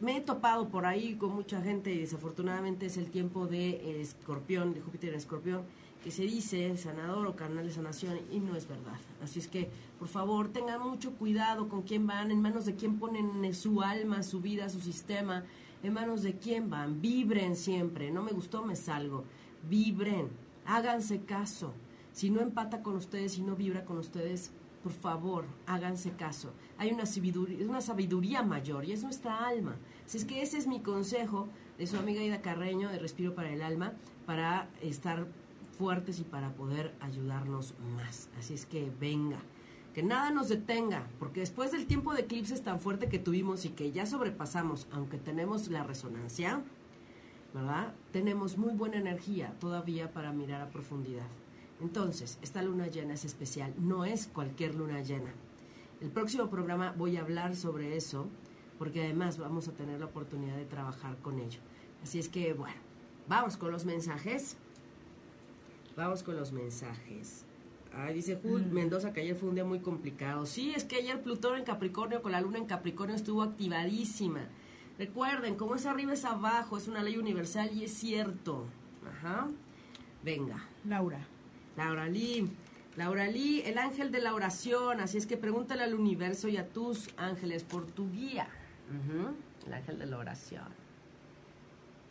me he topado por ahí con mucha gente y desafortunadamente es el tiempo de escorpión, de Júpiter en escorpión, que se dice sanador o canal de sanación y no es verdad. Así es que, por favor, tengan mucho cuidado con quién van, en manos de quién ponen su alma, su vida, su sistema, en manos de quién van. Vibren siempre, no me gustó, me salgo. Vibren, háganse caso. Si no empata con ustedes, si no vibra con ustedes, por favor, háganse caso. Hay una sabiduría, mayor y es nuestra alma. Así es que ese es mi consejo de su amiga Ida Carreño de Respiro para el Alma para estar fuertes y para poder ayudarnos más. Así es que venga, que nada nos detenga, porque después del tiempo de eclipses tan fuerte que tuvimos y que ya sobrepasamos, aunque tenemos la resonancia, ¿verdad? Tenemos muy buena energía todavía para mirar a profundidad. Entonces, esta luna llena es especial, no es cualquier luna llena. El próximo programa voy a hablar sobre eso, porque además vamos a tener la oportunidad de trabajar con ello. Así es que, bueno, vamos con los mensajes. Vamos con los mensajes. Ay, dice Jul Mm. Mendoza que ayer fue un día muy complicado. Sí, es que ayer Plutón en Capricornio con la luna en Capricornio estuvo activadísima. Recuerden, como es arriba es abajo, es una ley universal y es cierto. Ajá. Venga, Laura. Laura Lee. Laura Lee, el ángel de la oración. Así es que pregúntale al universo y a tus ángeles por tu guía. El ángel de la oración.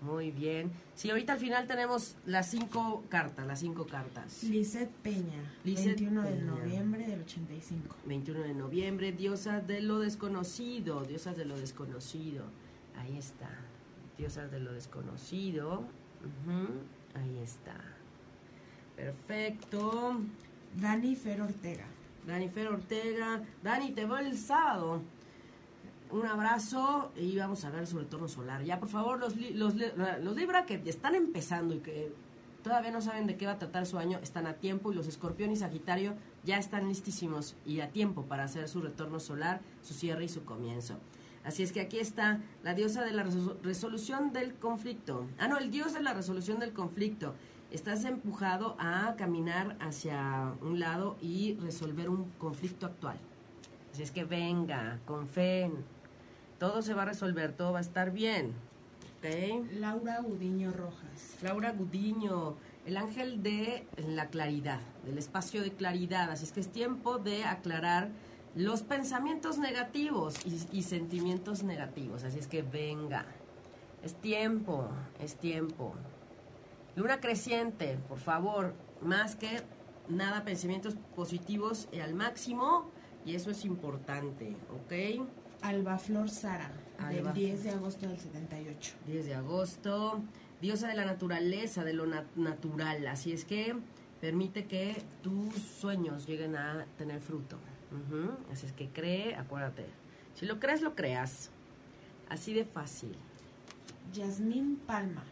Muy bien. Sí, ahorita al final tenemos las cinco cartas, las cinco cartas. Lisette Peña. Lisette 21 de noviembre del 85. 21 de noviembre, diosas de lo desconocido, diosas de lo desconocido. Ahí está. Diosas de lo desconocido. Ahí está. Perfecto. Dani Fer Ortega. Dani Fer Ortega. Dani, te veo el sábado. Un abrazo y vamos a ver su retorno solar. Ya, por favor, los, li- los, li- los Libra que están empezando y que todavía no saben de qué va a tratar su año, están a tiempo y los Escorpión y Sagitario ya están listísimos y a tiempo para hacer su retorno solar, su cierre y su comienzo. Así es que aquí está la diosa de la resolu- resolución del conflicto. Ah, no, el dios de la resolución del conflicto. Estás empujado a caminar hacia un lado y resolver un conflicto actual. Así es que venga, con fe. Todo se va a resolver, todo va a estar bien. Laura Udiño Rojas. Laura Gudiño, el ángel de la claridad, del espacio de claridad. Así es que es tiempo de aclarar los pensamientos negativos y, y sentimientos negativos. Así es que venga. Es tiempo, es tiempo. Luna creciente, por favor, más que nada pensamientos positivos al máximo. Y eso es importante, ¿ok? Alba Flor Sara. Alba. Del 10 de agosto del 78. 10 de agosto, diosa de la naturaleza, de lo na- natural. Así es que permite que tus sueños lleguen a tener fruto. Así es que cree, acuérdate. Si lo crees, lo creas. Así de fácil. Yasmín Palma.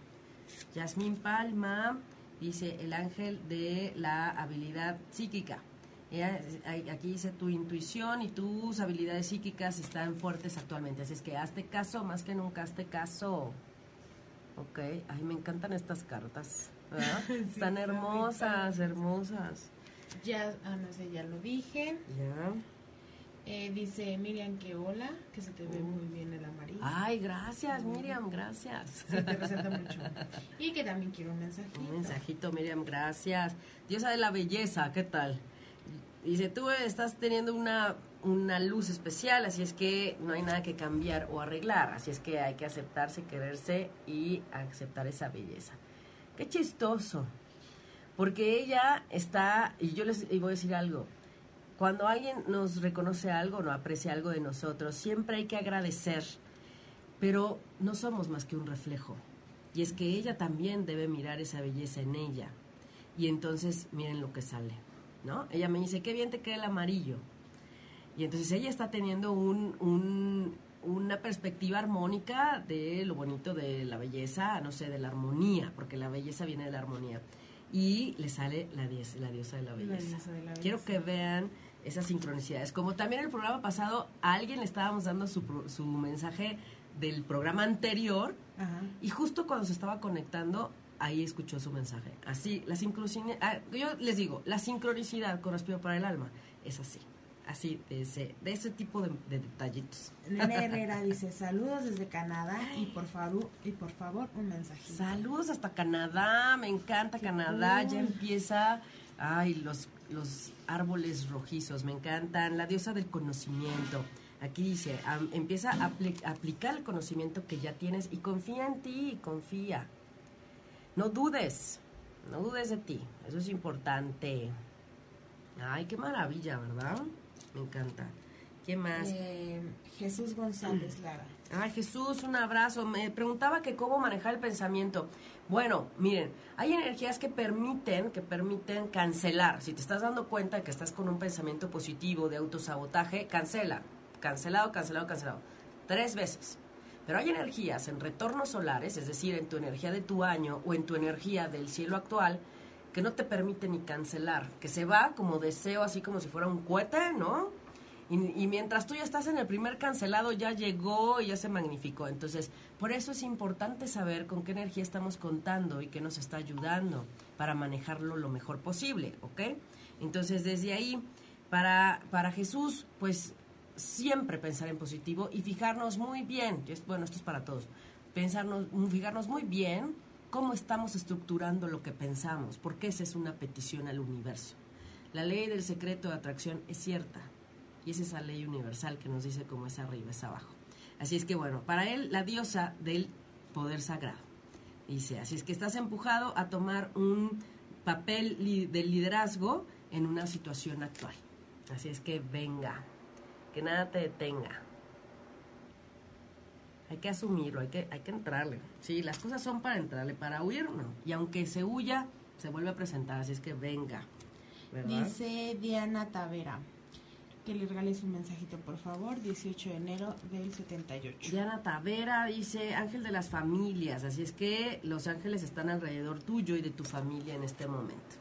Yasmín Palma dice el ángel de la habilidad psíquica. Ella- ahí- aquí dice tu intuición y tus habilidades psíquicas están fuertes actualmente. Así es que hazte caso, más que nunca hazte caso. Ok, ay, me encantan estas cartas. Sí, Están hermosas, hermosas. Ya, ah, no sé, ya lo dije. Ya. Eh, dice Miriam que hola, que se te ve muy bien el amarillo. Ay, gracias, Miriam, gracias. Sí, te resalta mucho. Y que también quiero un mensajito. Un mensajito, Miriam, gracias. Diosa de la belleza, ¿qué tal? Dice, tú estás teniendo una, una luz especial, así es que no hay nada que cambiar o arreglar, así es que hay que aceptarse, quererse y aceptar esa belleza. Qué chistoso, porque ella está, y yo les y voy a decir algo, cuando alguien nos reconoce algo, no aprecia algo de nosotros, siempre hay que agradecer, pero no somos más que un reflejo. Y es que ella también debe mirar esa belleza en ella. Y entonces miren lo que sale, ¿no? Ella me dice, qué bien te queda el amarillo. Y entonces ella está teniendo un, un- una perspectiva armónica de lo bonito de la belleza, no sé, de la armonía, porque la belleza viene de la armonía. Y le sale la, dies- la diosa de la belleza. diosa de la Quiero que vean esas sincronicidades. Como también el programa pasado, a alguien le estábamos dando su, su mensaje del programa anterior Ajá. y justo cuando se estaba conectando, ahí escuchó su mensaje. Así, la sincronicidad, yo les digo, la sincronicidad con respiro para el alma es así. Así, de ese, de ese tipo de, de detallitos. Nene Herrera dice saludos desde Canadá y por favor y por favor un mensajito. Saludos hasta Canadá, me encanta Canadá, ya empieza, ay, los, los árboles rojizos, me encantan, la diosa del conocimiento. Aquí dice, empieza a aplicar el conocimiento que ya tienes y confía en ti, confía. No dudes, no dudes de ti, eso es importante. Ay, qué maravilla, ¿verdad? Me encanta. ¿Qué más? Eh, Jesús González Lara. Ay, Jesús, un abrazo. Me preguntaba que cómo manejar el pensamiento. Bueno, miren, hay energías que permiten, que permiten cancelar. Si te estás dando cuenta que estás con un pensamiento positivo de autosabotaje, cancela. Cancelado, cancelado, cancelado. Tres veces. Pero hay energías en retornos solares, es decir, en tu energía de tu año o en tu energía del cielo actual, que no te permiten ni cancelar, que se va como deseo, así como si fuera un cohete, ¿no? Y, y, mientras tú ya estás en el primer cancelado, ya llegó y ya se magnificó. Entonces, por eso es importante saber con qué energía estamos contando y qué nos está ayudando para manejarlo lo mejor posible, ¿ok? Entonces, desde ahí, para, para Jesús, pues siempre pensar en positivo y fijarnos muy bien, bueno, esto es para todos, pensarnos, fijarnos muy bien cómo estamos estructurando lo que pensamos, porque esa es una petición al universo. La ley del secreto de atracción es cierta, y es esa ley universal que nos dice cómo es arriba, es abajo. Así es que bueno, para él la diosa del poder sagrado. Dice, así es que estás empujado a tomar un papel de liderazgo en una situación actual. Así es que venga, que nada te detenga. Hay que asumirlo, hay que, hay que entrarle. Sí, las cosas son para entrarle, para huir no. Y aunque se huya, se vuelve a presentar, así es que venga. Dice Diana Tavera que le regales un mensajito, por favor, 18 de enero del 78. Diana Tavera dice, ángel de las familias, así es que los ángeles están alrededor tuyo y de tu familia en este momento.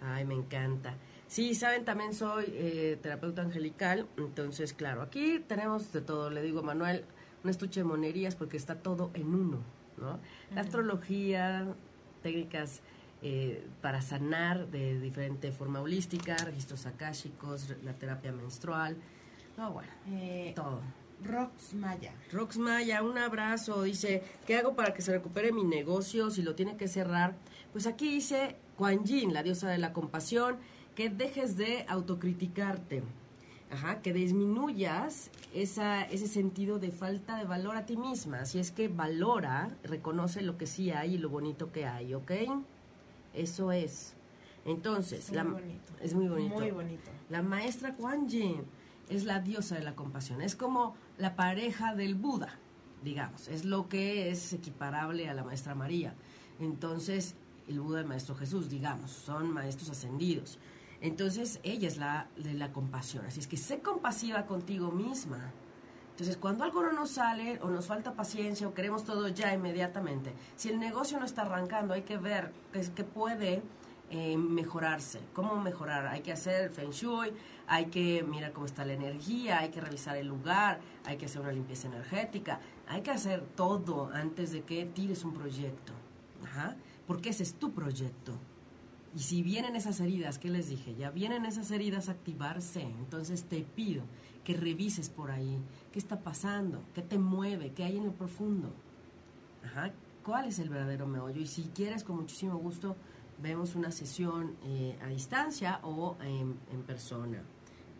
Ay, me encanta. Sí, saben, también soy eh, terapeuta angelical, entonces, claro, aquí tenemos de todo, le digo, Manuel, un estuche de monerías porque está todo en uno, ¿no? La astrología, técnicas eh, para sanar de diferente forma holística, registros akáshicos, la terapia menstrual. No, bueno, eh, todo. Rox Maya. Rox Maya, un abrazo. Dice, ¿qué hago para que se recupere mi negocio si lo tiene que cerrar? Pues aquí dice Kuan Yin, la diosa de la compasión, que dejes de autocriticarte. Ajá, que disminuyas esa, ese sentido de falta de valor a ti misma. Si es que valora, reconoce lo que sí hay y lo bonito que hay, ¿ok? Eso es. Entonces, es muy, bonito. es muy bonito. Muy bonito. La maestra Kuan Yin es la diosa de la compasión. Es como la pareja del Buda, digamos. Es lo que es equiparable a la maestra María. Entonces, el Buda y el maestro Jesús, digamos, son maestros ascendidos. Entonces, ella es la de la compasión. Así es que sé compasiva contigo misma. Entonces, cuando algo no nos sale o nos falta paciencia o queremos todo ya inmediatamente, si el negocio no está arrancando, hay que ver qué, puede eh, mejorarse. ¿Cómo mejorar? Hay que hacer feng shui, hay que mirar cómo está la energía, hay que revisar el lugar, hay que hacer una limpieza energética, hay que hacer todo antes de que tires un proyecto. Porque ese es tu proyecto. Y si vienen esas heridas, ¿qué les dije? Ya vienen esas heridas a activarse. Entonces te pido que revises por ahí qué está pasando, qué te mueve, qué hay en el profundo. Ajá, ¿cuál es el verdadero meollo? Y si quieres, con muchísimo gusto, vemos una sesión eh, a distancia o en, persona,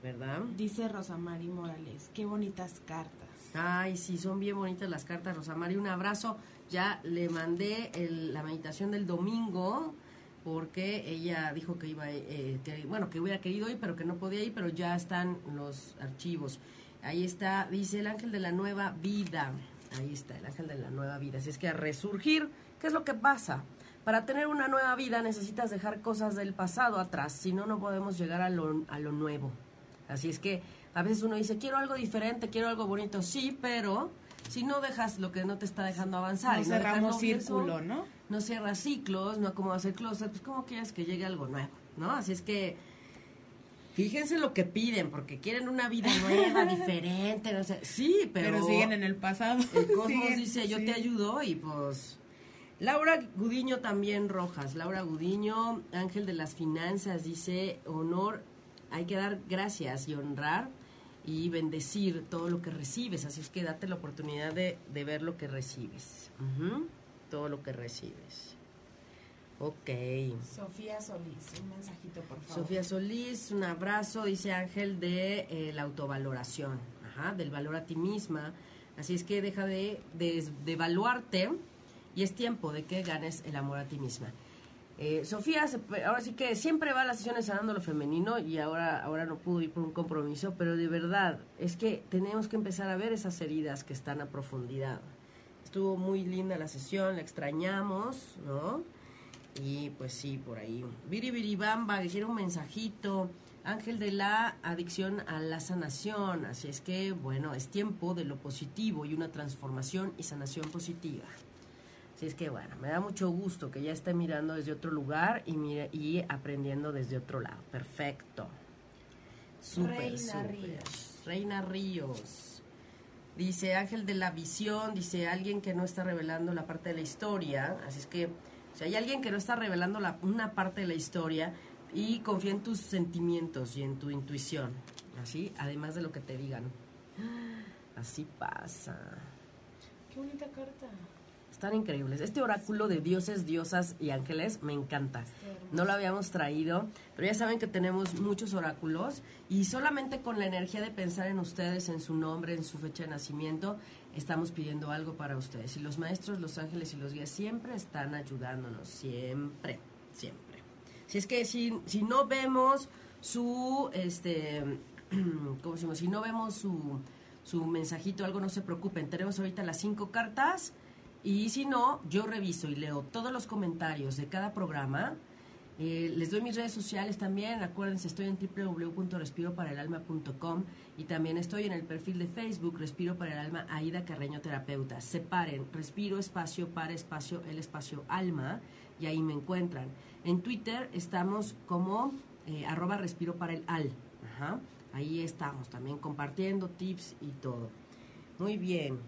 ¿verdad? Dice Rosamari Morales, qué bonitas cartas. Ay, sí, son bien bonitas las cartas, Rosamari. Un abrazo. Ya le mandé la meditación del domingo porque ella dijo que iba, eh, bueno, que hubiera querido ir, pero que no podía ir, pero ya están los archivos. Ahí está, dice el ángel de la nueva vida. Ahí está, el ángel de la nueva vida. Así es que a resurgir, ¿qué es lo que pasa? Para tener una nueva vida necesitas dejar cosas del pasado atrás, si no, no podemos llegar a lo, a lo nuevo. Así es que a veces uno dice, quiero algo diferente, quiero algo bonito, sí, pero si no dejas lo que no te está dejando avanzar. No cerramos círculo, ¿no? No cierras ciclos, no acomodas el closet, pues ¿cómo quieres que llegue algo nuevo? ¿No? Así es que fíjense lo que piden, porque quieren una vida nueva, diferente, no sé. Sí, pero... Pero siguen en el pasado. El cosmos dice, yo te ayudo y pues... Laura Gudiño también Rojas. Laura Gudiño, ángel de las finanzas, dice, honor, hay que dar gracias y honrar y bendecir todo lo que recibes. Así es que date la oportunidad de, ver lo que recibes. Todo lo que recibes. Ok. Sofía Solís, un mensajito, por favor. Sofía Solís, un abrazo, dice Ángel, de eh, la autovaloración, Ajá, del valor a ti misma. Así es que deja de, de, de evaluarte y es tiempo de que ganes el amor a ti misma. Eh, Sofía, ahora sí que siempre va a las sesiones sanando lo femenino y ahora, ahora no pudo ir por un compromiso, pero de verdad es que tenemos que empezar a ver esas heridas que están a profundidad. Estuvo muy linda la sesión, la extrañamos, ¿no? Y pues sí, por ahí. Viri Viribamba, que quiere un mensajito. Ángel de la adicción a la sanación. Así es que, bueno, es tiempo de lo positivo y una transformación y sanación positiva. Así es que bueno, me da mucho gusto que ya esté mirando desde otro lugar y, mire, y aprendiendo desde otro lado. Perfecto. Súper, Reina súper. Ríos. Reina Ríos. Dice Ángel de la Visión, dice alguien que no está revelando la parte de la historia. Así es que, si hay alguien que no está revelando la, una parte de la historia y confía en tus sentimientos y en tu intuición. Así, además de lo que te digan. Así pasa. Qué bonita carta. Están increíbles. Este oráculo de dioses, diosas y ángeles me encanta. No lo habíamos traído, pero ya saben que tenemos muchos oráculos y solamente con la energía de pensar en ustedes, en su nombre, en su fecha de nacimiento, estamos pidiendo algo para ustedes. Y los maestros, los ángeles y los guías siempre están ayudándonos, siempre, siempre. Si es que si, si no vemos su, este, ¿cómo decimos? Si no vemos su, su mensajito, algo no se preocupen. Tenemos ahorita las cinco cartas y si no, yo reviso y leo todos los comentarios de cada programa. Eh, les doy mis redes sociales también. Acuérdense, estoy en www.respiroparaelalma.com y también estoy en el perfil de Facebook Respiro para el Alma Aida Carreño Terapeuta. Separen, respiro espacio para espacio el espacio alma y ahí me encuentran. En Twitter estamos como eh, arroba respiro para el al. Ajá. Ahí estamos también compartiendo tips y todo. Muy bien.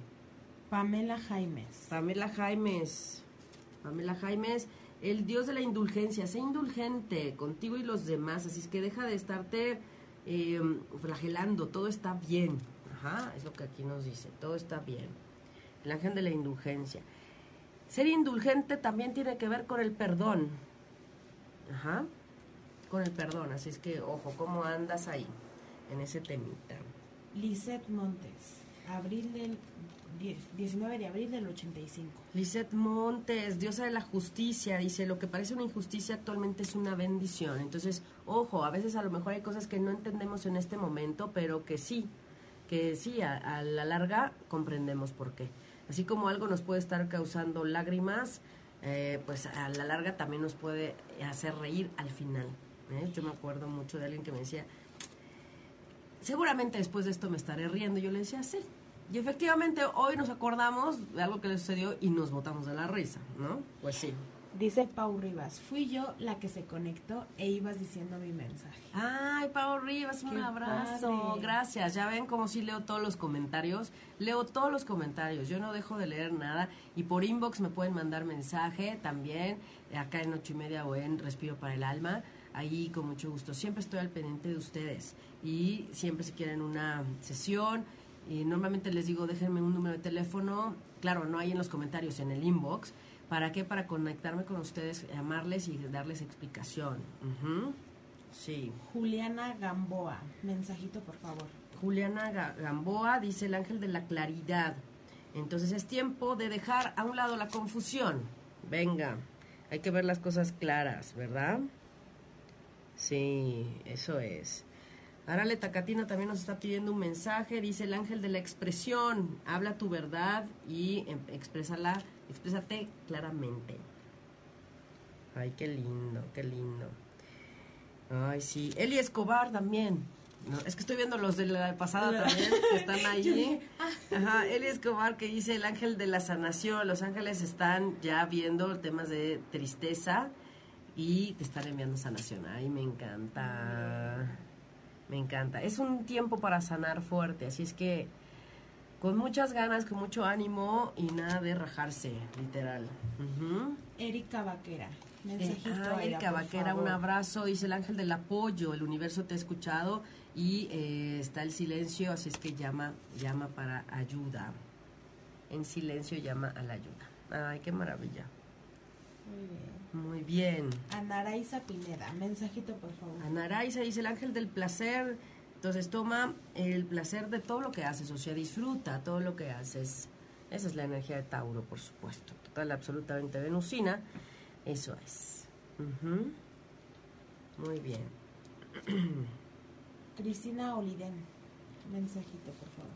Pamela Jaimes. Pamela Jaimes. Pamela Jaimes, el dios de la indulgencia. Sé indulgente contigo y los demás. Así es que deja de estarte eh, flagelando. Todo está bien. Ajá, es lo que aquí nos dice. Todo está bien. El ángel de la indulgencia. Ser indulgente también tiene que ver con el perdón. Ajá. Con el perdón. Así es que, ojo, ¿cómo andas ahí? En ese temita. Lisette Montes. Abril del 10 19 de abril del 85. Lisette Montes, diosa de la justicia, dice, lo que parece una injusticia actualmente es una bendición. Entonces, ojo, a veces a lo mejor hay cosas que no entendemos en este momento, pero que sí, que sí, a, la larga comprendemos por qué. Así como algo nos puede estar causando lágrimas, eh, pues a la larga también nos puede hacer reír al final. ¿eh? Yo me acuerdo mucho de alguien que me decía, seguramente después de esto me estaré riendo. Yo le decía, sí. Y efectivamente hoy nos acordamos de algo que le sucedió y nos botamos de la risa, ¿no? Pues sí. Dice Pau Rivas, fui yo la que se conectó e ibas diciendo mi mensaje. Ay, Pau Rivas, un Qué abrazo. padre. Gracias. Ya ven como si leo todos los comentarios. Leo todos los comentarios. Yo no dejo de leer nada. Y por inbox me pueden mandar mensaje también. eh, Acá en ocho y media o en Respiro para el Alma. Ahí con mucho gusto. Siempre estoy al pendiente de ustedes. Y siempre si quieren una sesión. Y normalmente les digo, déjenme un número de teléfono. Claro, no hay en los comentarios, en el inbox. ¿Para qué? Para conectarme con ustedes, llamarles y darles explicación. Sí. Juliana Gamboa, mensajito por favor. Juliana Ga- Gamboa dice el ángel de la claridad. Entonces es tiempo de dejar a un lado la confusión. Venga, hay que ver las cosas claras, ¿verdad? Sí, eso es. Arale Tacatina también nos está pidiendo un mensaje. Dice el ángel de la expresión. Habla tu verdad y em, exprésala, exprésate claramente. Ay, qué lindo, qué lindo. Ay, sí. Eli Escobar también. No, es que estoy viendo los de la pasada también, que están allí. Ajá, Eli Escobar que dice el ángel de la sanación. Los ángeles están ya viendo temas de tristeza y te están enviando sanación. Ay, me encanta. Me encanta. Es un tiempo para sanar fuerte, así es que con muchas ganas, con mucho ánimo y nada de rajarse, literal. Erika Vaquera, Eh, mensajito. ah, Aira, Erika Vaquera, un abrazo. Dice el ángel del apoyo, el universo te ha escuchado y eh, está el silencio, así es que llama, llama para ayuda. En silencio llama a la ayuda. Ay, qué maravilla. Muy bien. Muy bien. Anaraisa Pineda, mensajito por favor. Anaraisa dice el ángel del placer. Entonces toma el placer de todo lo que haces, o sea, disfruta todo lo que haces. Esa es la energía de Tauro, por supuesto. Total, absolutamente venusina. Eso es. Muy bien. Cristina Oliden, mensajito por favor.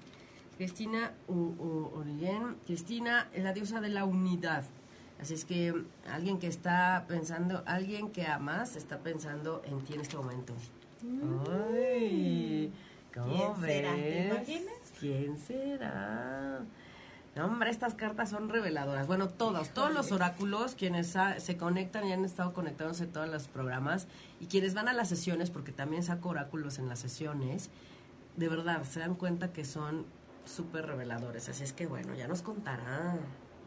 Cristina Orillén. Cristina es la diosa de la unidad. Así es que alguien que está pensando, alguien que amas, está pensando en ti en este momento. Ay, ¿cómo ¿Quién será? ¿Te imaginas? ¿Quién será? hombre, estas cartas son reveladoras. Bueno, todos, todos los oráculos, quienes se conectan y han estado conectándose en todos los programas, y quienes van a las sesiones, porque también saco oráculos en las sesiones, de verdad, se dan cuenta que son súper reveladores. Así es que bueno, ya nos contará.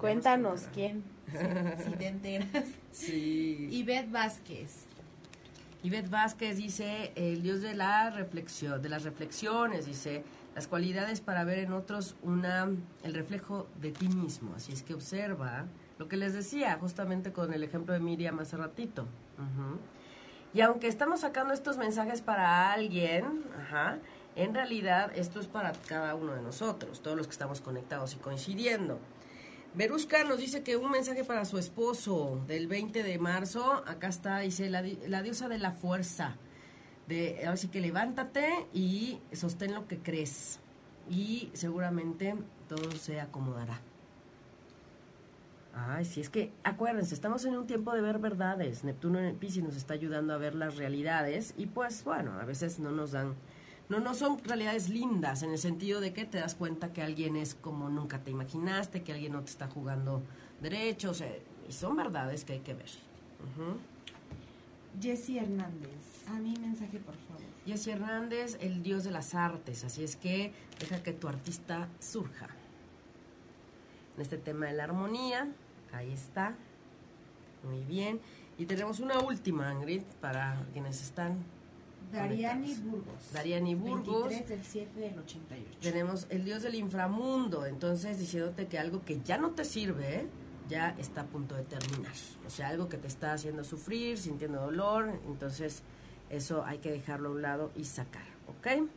Cuéntanos quién, si, te enteras. Sí. Ivette Vázquez. Ivette Vázquez dice, el dios de la reflexión, de las reflexiones, dice, las cualidades para ver en otros una el reflejo de ti mismo. Así es que observa lo que les decía, justamente con el ejemplo de Miriam hace ratito. Y aunque estamos sacando estos mensajes para alguien, en realidad esto es para cada uno de nosotros, todos los que estamos conectados y coincidiendo. Veruska nos dice que un mensaje para su esposo del 20 de marzo, acá está, dice la, diosa de la fuerza de así que levántate y sostén lo que crees y seguramente todo se acomodará. Ay, sí, es que acuérdense, estamos en un tiempo de ver verdades. Neptuno en Pisces nos está ayudando a ver las realidades y pues bueno, a veces no nos dan, no, no son realidades lindas en el sentido de que te das cuenta que alguien es como nunca te imaginaste, que alguien no te está jugando derechos, y son verdades que hay que ver. Jesse Hernández. A mi mensaje, por favor. Jesse Hernández, el dios de las artes, así es que deja que tu artista surja. En este tema de la armonía, ahí está. Muy bien. Y tenemos una última, Angrid, para quienes están. Dariani Burgos. Dariani Burgos. 23 del 7 del 88. Tenemos el dios del inframundo, entonces diciéndote que algo que ya no te sirve, ya está a punto de terminar. O sea, algo que te está haciendo sufrir, sintiendo dolor, entonces eso hay que dejarlo a un lado y sacar, ¿ok?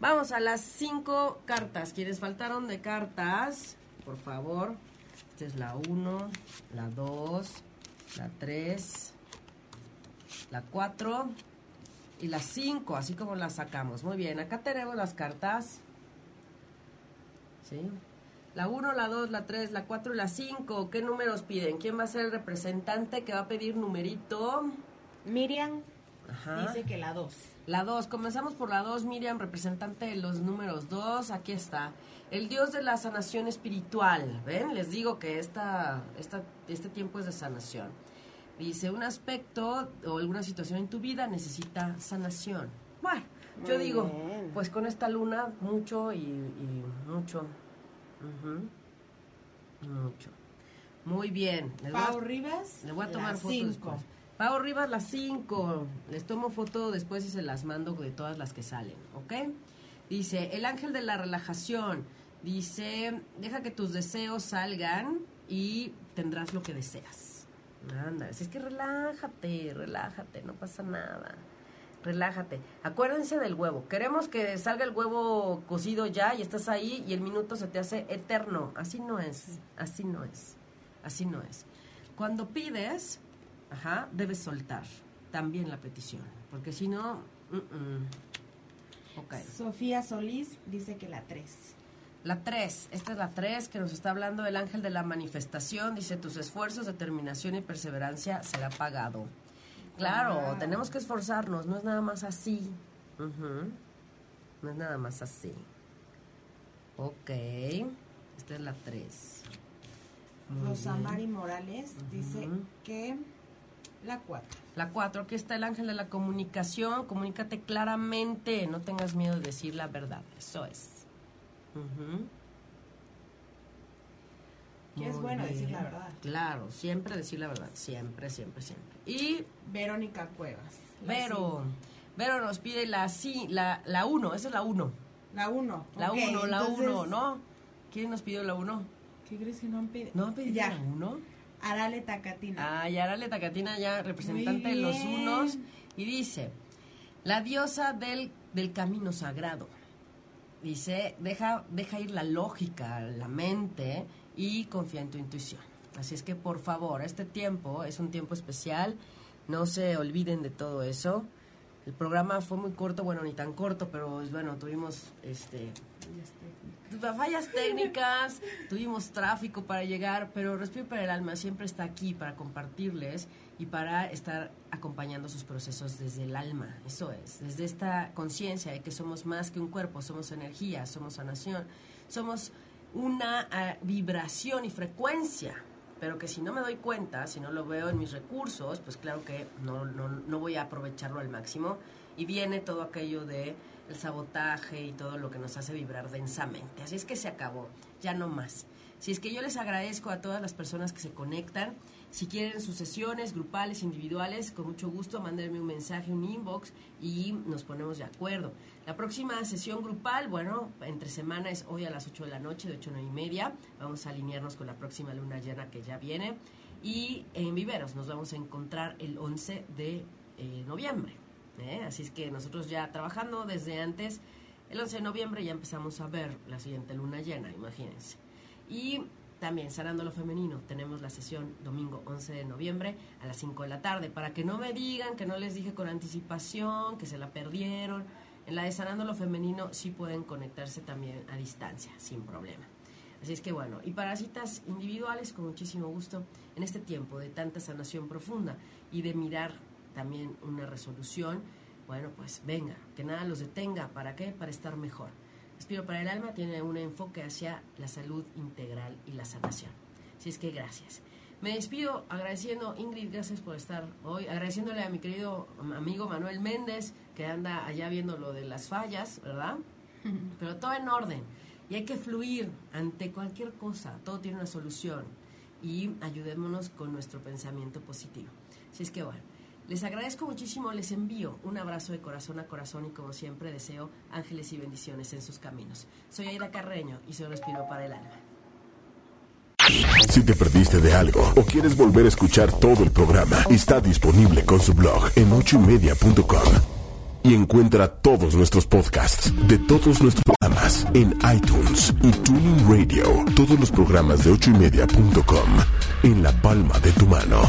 Vamos a las cinco cartas. Quienes faltaron de cartas, por favor. Esta es la 1, la 2, la 3, la 4 y la 5, así como las sacamos. Muy bien, acá tenemos las cartas. ¿Sí? La 1, la 2, la 3, la 4 y la 5. ¿Qué números piden? ¿Quién va a ser el representante que va a pedir numerito? Miriam. Dice que la 2. La 2. Comenzamos por la 2, Miriam, representante de los números 2. Aquí está. El Dios de la sanación espiritual. ¿Ven? Les digo que esta, esta, este tiempo es de sanación. Dice, un aspecto o alguna situación en tu vida necesita sanación. Bueno, yo digo, pues con esta luna, mucho y, mucho. Mucho. Muy bien. Pau Rivas. Le voy a tomar fotos. Pau Rivas, las 5. Les tomo foto después y se las mando de todas las que salen, ¿ok? Dice, el ángel de la relajación. Dice, deja que tus deseos salgan y tendrás lo que deseas. Anda, es que relájate, relájate, no pasa nada. Relájate. Acuérdense del huevo. Queremos que salga el huevo cocido ya y estás ahí y el minuto se te hace eterno. Así no es. Así no es. Así no es. Cuando pides, Ajá, debes soltar también la petición, porque si no... Sofía Solís dice que la 3. La 3, esta es la 3 que nos está hablando el ángel de la manifestación. Dice, tus esfuerzos, determinación y perseverancia será pagado. Claro, tenemos que esforzarnos, no es nada más así. No es nada más así. Ok, esta es la 3. Rosamari Morales dice que la 4. La 4, aquí está el ángel de la comunicación. Comunícate claramente, no tengas miedo de decir la verdad. Eso es. Que es bueno decir la verdad. Claro, siempre decir la verdad. Siempre, siempre, siempre. Y. Verónica Cuevas. Vero. Vero nos pide la sí, la, la 1. Esa es la 1. La 1. La 1, la 1, ¿no? ¿Quién nos pidió la 1? ¿Qué crees que no han pedido? ¿No han pedido la 1? Arale Tacatina. Ah, y Arale Tacatina ya representante de los unos. Y dice, la diosa del, del camino sagrado. Dice, deja, deja ir la lógica, la mente y confía en tu intuición. Así es que por favor, este tiempo es un tiempo especial. No se olviden de todo eso. El programa fue muy corto, bueno, ni tan corto, pero bueno, tuvimos este fallas técnicas, tuvimos tráfico para llegar, pero Respiro para el Alma siempre está aquí para compartirles y para estar acompañando sus procesos desde el alma. Eso es, desde esta conciencia de que somos más que un cuerpo, somos energía, somos sanación, somos una ah, vibración y frecuencia, pero que si no me doy cuenta, si no lo veo en mis recursos, pues claro que no, no, no voy a aprovecharlo al máximo y viene todo aquello de el sabotaje y todo lo que nos hace vibrar densamente. Así es que se acabó, ya no más. Si es que yo les agradezco a todas las personas que se conectan, si quieren sus sesiones grupales, individuales, con mucho gusto, mándenme un mensaje, un inbox y nos ponemos de acuerdo. La próxima sesión grupal, bueno, entre semana es hoy a las 8 de la noche, de 8 a 9 y media. Vamos a alinearnos con la próxima luna llena que ya viene. Y en Viveros nos vamos a encontrar el 11 de eh, noviembre. ¿eh? Así es que nosotros ya trabajando desde antes, el 11 de noviembre ya empezamos a ver la siguiente luna llena, imagínense. Y también, Sanando lo Femenino, tenemos la sesión domingo 11 de noviembre a las 5 de la tarde, para que no me digan que no les dije con anticipación, que se la perdieron. En la de Sanando lo Femenino sí pueden conectarse también a distancia, sin problema. Así es que bueno, y para citas individuales, con muchísimo gusto, en este tiempo de tanta sanación profunda y de mirar también una resolución, bueno, pues venga, que nada los detenga. ¿Para qué? Para estar mejor. Respiro para el alma tiene un enfoque hacia la salud integral y la sanación. Así es que gracias. Me despido agradeciendo, Ingrid, gracias por estar hoy, agradeciéndole a mi querido amigo Manuel Méndez, que anda allá viendo lo de las fallas, ¿verdad? Pero todo en orden. Y hay que fluir ante cualquier cosa, todo tiene una solución. Y ayudémonos con nuestro pensamiento positivo. Así es que bueno. Les agradezco muchísimo, les envío un abrazo de corazón a corazón y como siempre deseo ángeles y bendiciones en sus caminos. Soy Aida Carreño y soy Respiro para el Alma. Si te perdiste de algo o quieres volver a escuchar todo el programa, está disponible con su blog en ochoymedia.com. Y encuentra todos nuestros podcasts de todos nuestros programas en iTunes y Tuning Radio. Todos los programas de ochoymedia.com en la palma de tu mano.